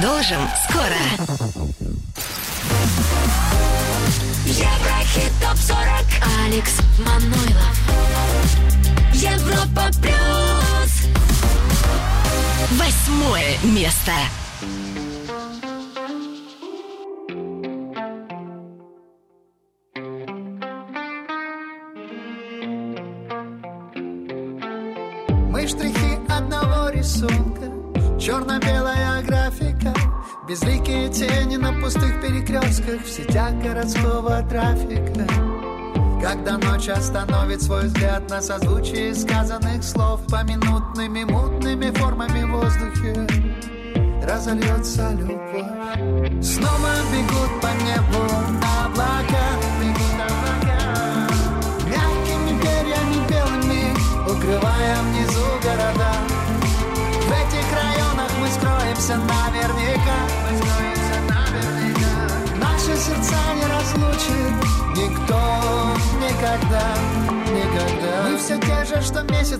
S11: 40 Продолжим скоро. Еврохит ТОП 40 Алекс Манойлов Европа Плюс Восьмое место.
S12: essas multis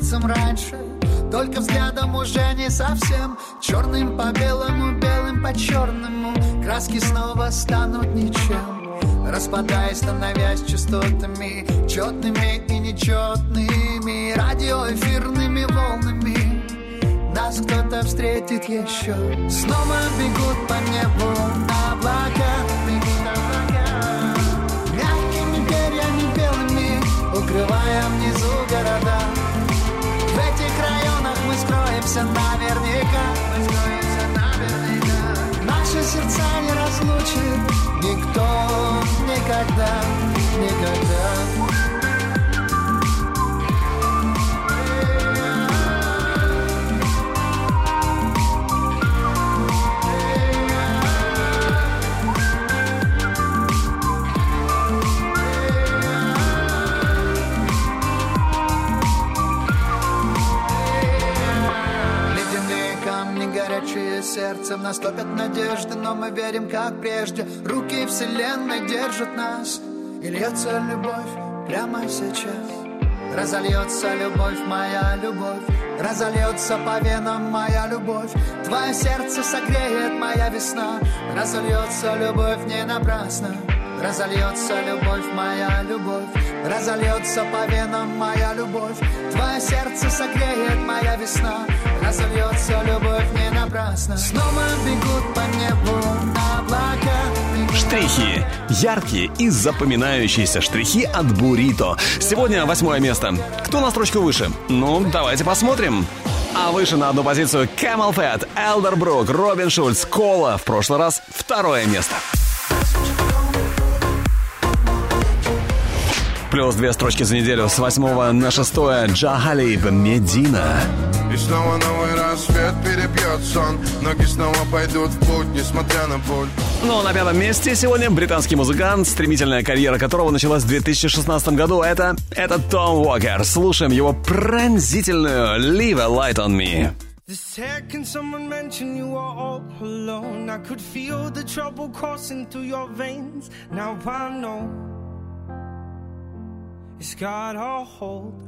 S12: сердцем раньше Только взглядом уже не совсем Черным по белому, белым по черному Краски снова станут ничем Распадаясь, становясь частотами Четными и нечетными Радиоэфирными волнами Нас кто-то встретит еще Снова бегут по небу облака никогда, никогда сердцем Нас топят надежды, но мы верим, как прежде Руки вселенной держат нас И льется любовь прямо сейчас Разольется любовь, моя любовь Разольется по венам моя любовь Твое сердце согреет моя весна Разольется любовь не напрасно Разольется любовь, моя любовь Разольется по венам моя любовь Твое сердце согреет моя весна Разольется любовь не напрасно Снова
S1: бегут по небу облака Штрихи. Яркие и запоминающиеся штрихи от Бурито. Сегодня восьмое место. Кто на строчку выше? Ну, давайте посмотрим. А выше на одну позицию Camel Fat, Элдербрук, Робин Шульц, Кола. В прошлый раз второе место. Плюс две строчки за неделю с 8 на 6 Джахалиб Медина.
S13: И снова новый рассвет перебьет сон Ноги снова пойдут в путь, несмотря на боль
S1: ну а на пятом месте сегодня британский музыкант, стремительная карьера которого началась в 2016 году. Это, это Том Уокер. Слушаем его пронзительную «Leave a Light on Me».
S14: The second someone mentioned you are all alone, I could feel the trouble coursing through your veins. Now I know it's got a hold.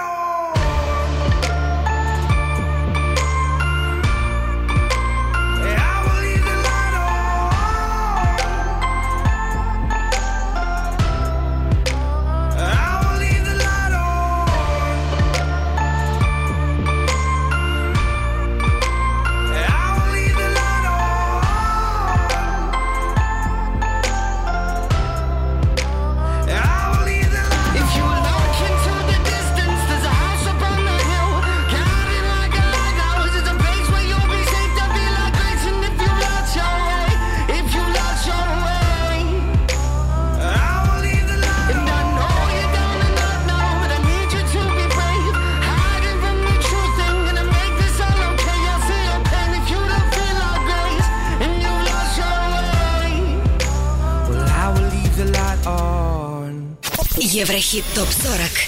S11: Еврохит ТОП-40.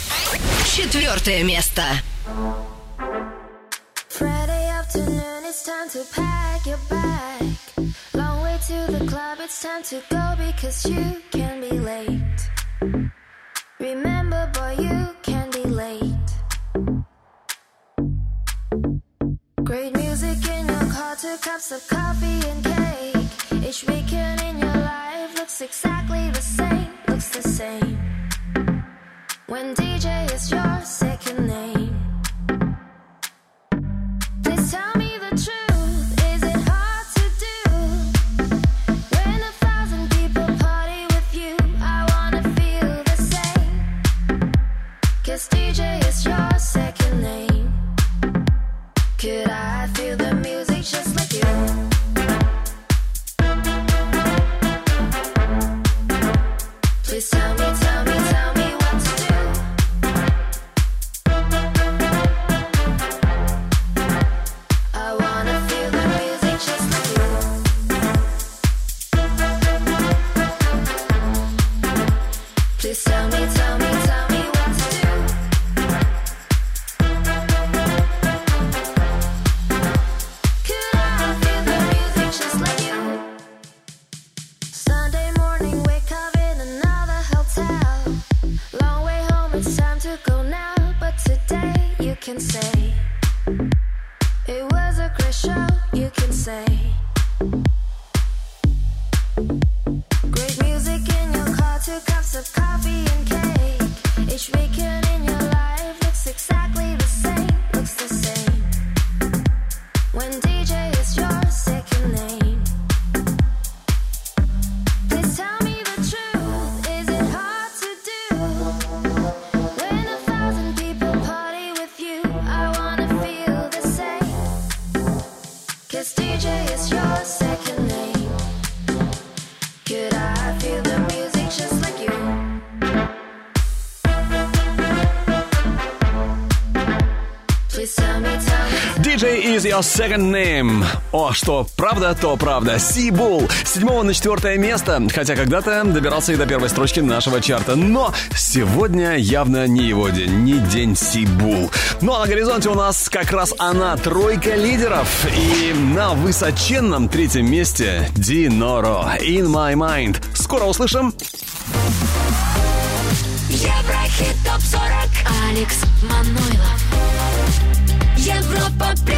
S11: Четвертое место. Friday
S15: afternoon, it's time to pack your bag. Long way to the club, it's time to go because you can be late. Remember, boy, you can be late. Great music in your car, two cups of coffee and cake. Each weekend in your life looks exactly the same, looks the same. When DJ is your second name. Please tell me the truth. Is it hard to do? When a thousand people party with you, I wanna feel the same. Cause DJ is your second name. Could I feel the music just like can say
S1: Your Second Name. О, что правда, то правда. Сибул. С 7 на 4 место, хотя когда-то добирался и до первой строчки нашего чарта. Но сегодня явно не его день, не день Сибул. Ну а на горизонте у нас как раз она, тройка лидеров. И на высоченном третьем месте Диноро. In My Mind. Скоро услышим.
S11: Еврохит топ 40. Алекс Манойлов. Европа плюс.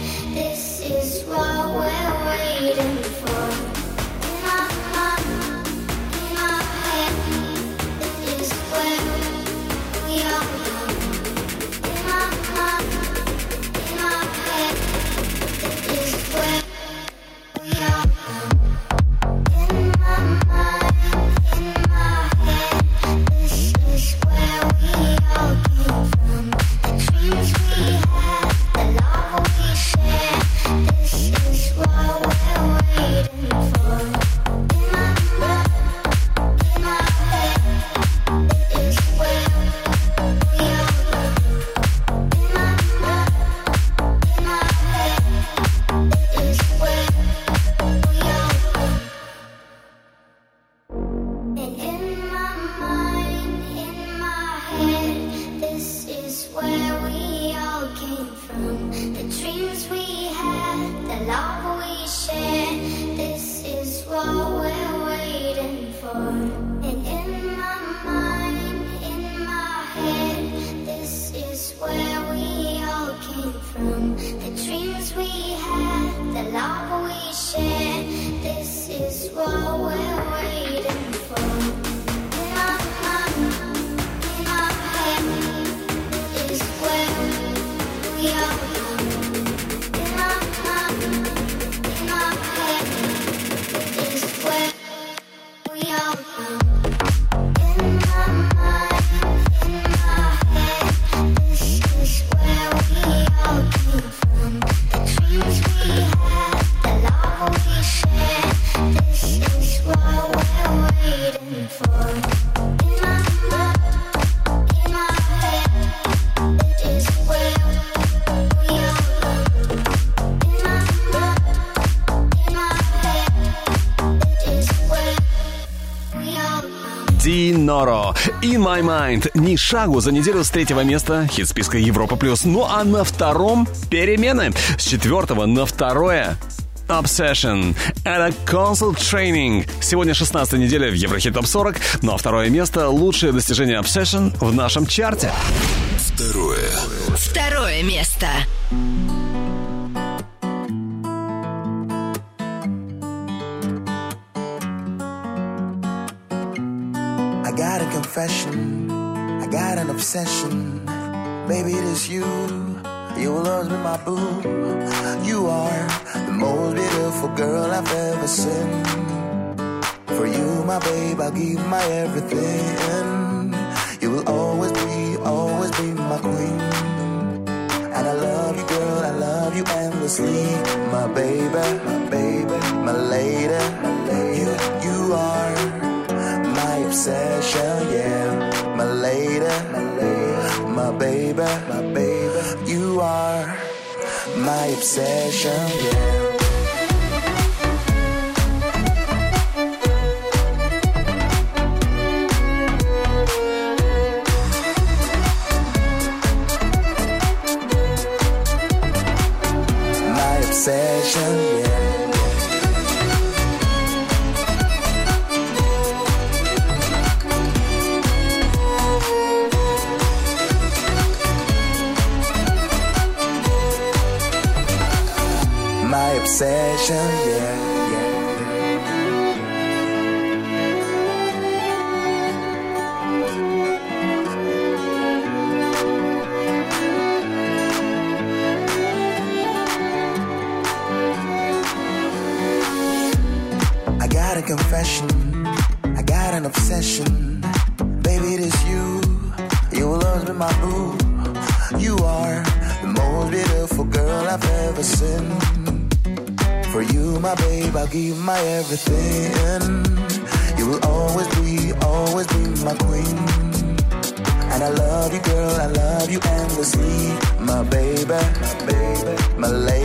S16: while we're waiting. love we share, this is what
S1: My Mind. Ни шагу за неделю с третьего места хит списка Европа Плюс. Ну а на втором перемены. С четвертого на второе Obsession. Это console Training. Сегодня 16 неделя в Еврохит Топ 40, ну а второе место – лучшее достижение Obsession в нашем чарте.
S11: Второе. Второе место. obsession. Baby, it is you. You will always be my boo. You are the most beautiful girl I've ever seen. For you, my babe, I'll give my everything. You will always be, always be my queen. And I love you, girl, I love you endlessly. My baby, my baby, my lady, my lady. You, you are my obsession. baby, my baby. You are my obsession, yeah.
S1: session. everything. You will always be, always be my queen. And I love you, girl, I love you endlessly, my baby, my baby, my lady.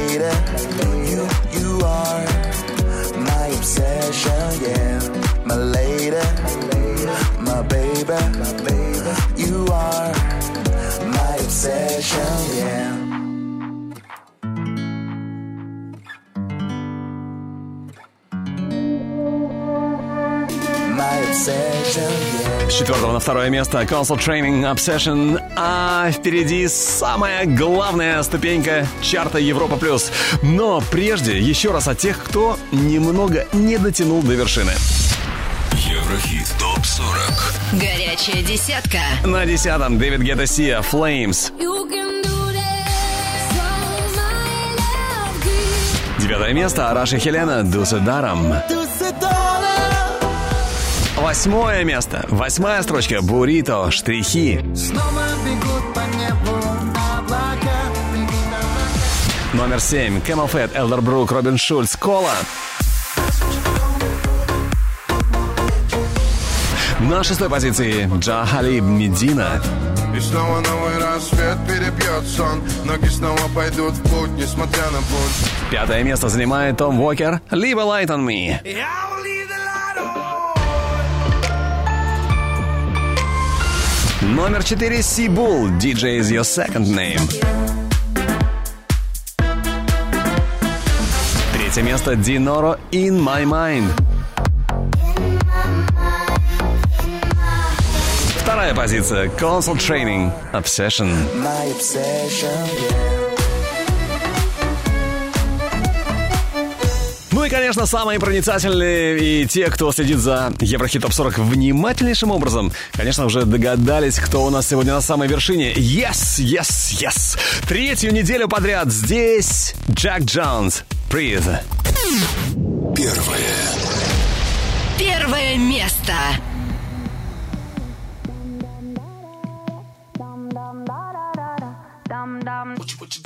S1: четвертого на второе место Console Training Obsession, а впереди самая главная ступенька чарта Европа+. плюс. Но прежде еще раз о тех, кто немного не дотянул до вершины.
S11: Еврохит ТОП-40 Горячая десятка
S1: На десятом Дэвид Гетта «Flames» Девятое место Араша Хелена «Дусы даром» Восьмое место. Восьмая строчка. Бурито. Штрихи. Снова бегут по небу облака. Номер семь. Кэмофет, Элдербрук, Робин Шульц, Кола. На шестой позиции Джахалиб Медина. И снова новый рассвет перебьет сон Ноги снова пойдут в путь, несмотря на путь Пятое место занимает Том Уокер «Leave a light on me» Номер четыре Сибул, DJ is your second name. Третье место Диноро In My Mind. Вторая позиция Console Training Obsession. My obsession yeah. Ну и, конечно, самые проницательные и те, кто следит за Еврохит Топ 40 внимательнейшим образом, конечно, уже догадались, кто у нас сегодня на самой вершине. Yes, yes, yes! Третью неделю подряд здесь Джек Джонс. Breathe.
S11: Первое. Первое место. What you, what you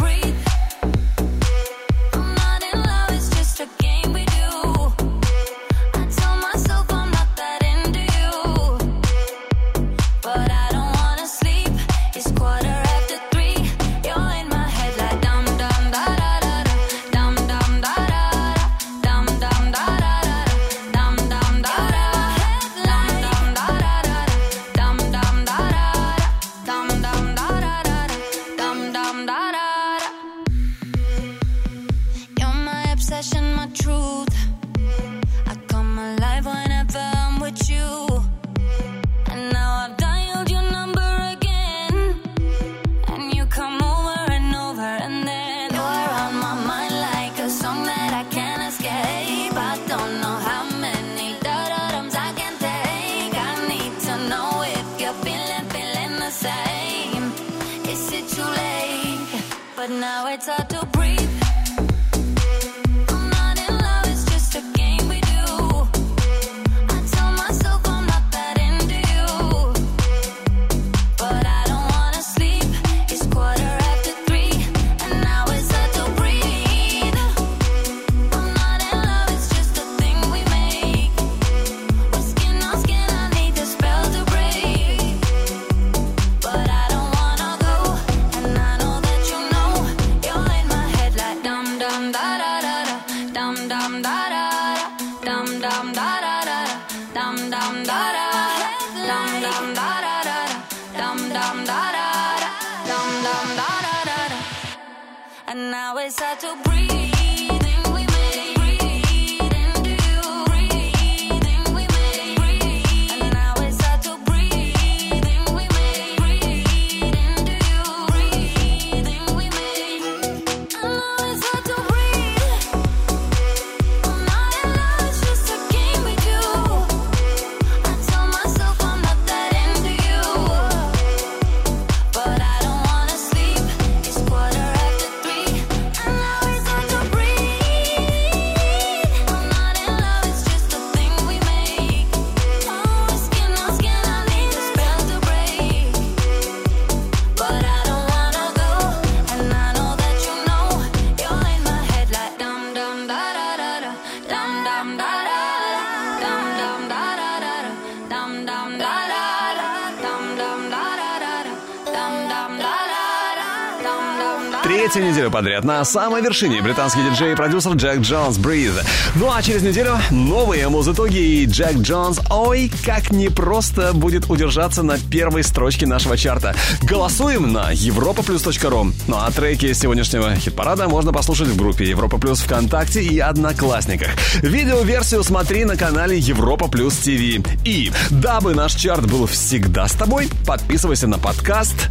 S1: подряд. На самой вершине британский диджей и продюсер Джек Джонс Бриз. Ну а через неделю новые музытоги и Джек Джонс ой, как непросто будет удержаться на первой строчке нашего чарта. Голосуем на Европа ру. Ну а треки сегодняшнего хит-парада можно послушать в группе Европа Плюс ВКонтакте и Одноклассниках. Видеоверсию смотри на канале Европа Плюс ТВ. И дабы наш чарт был всегда с тобой, подписывайся на подкаст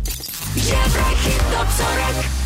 S1: Еврохит ТОП 40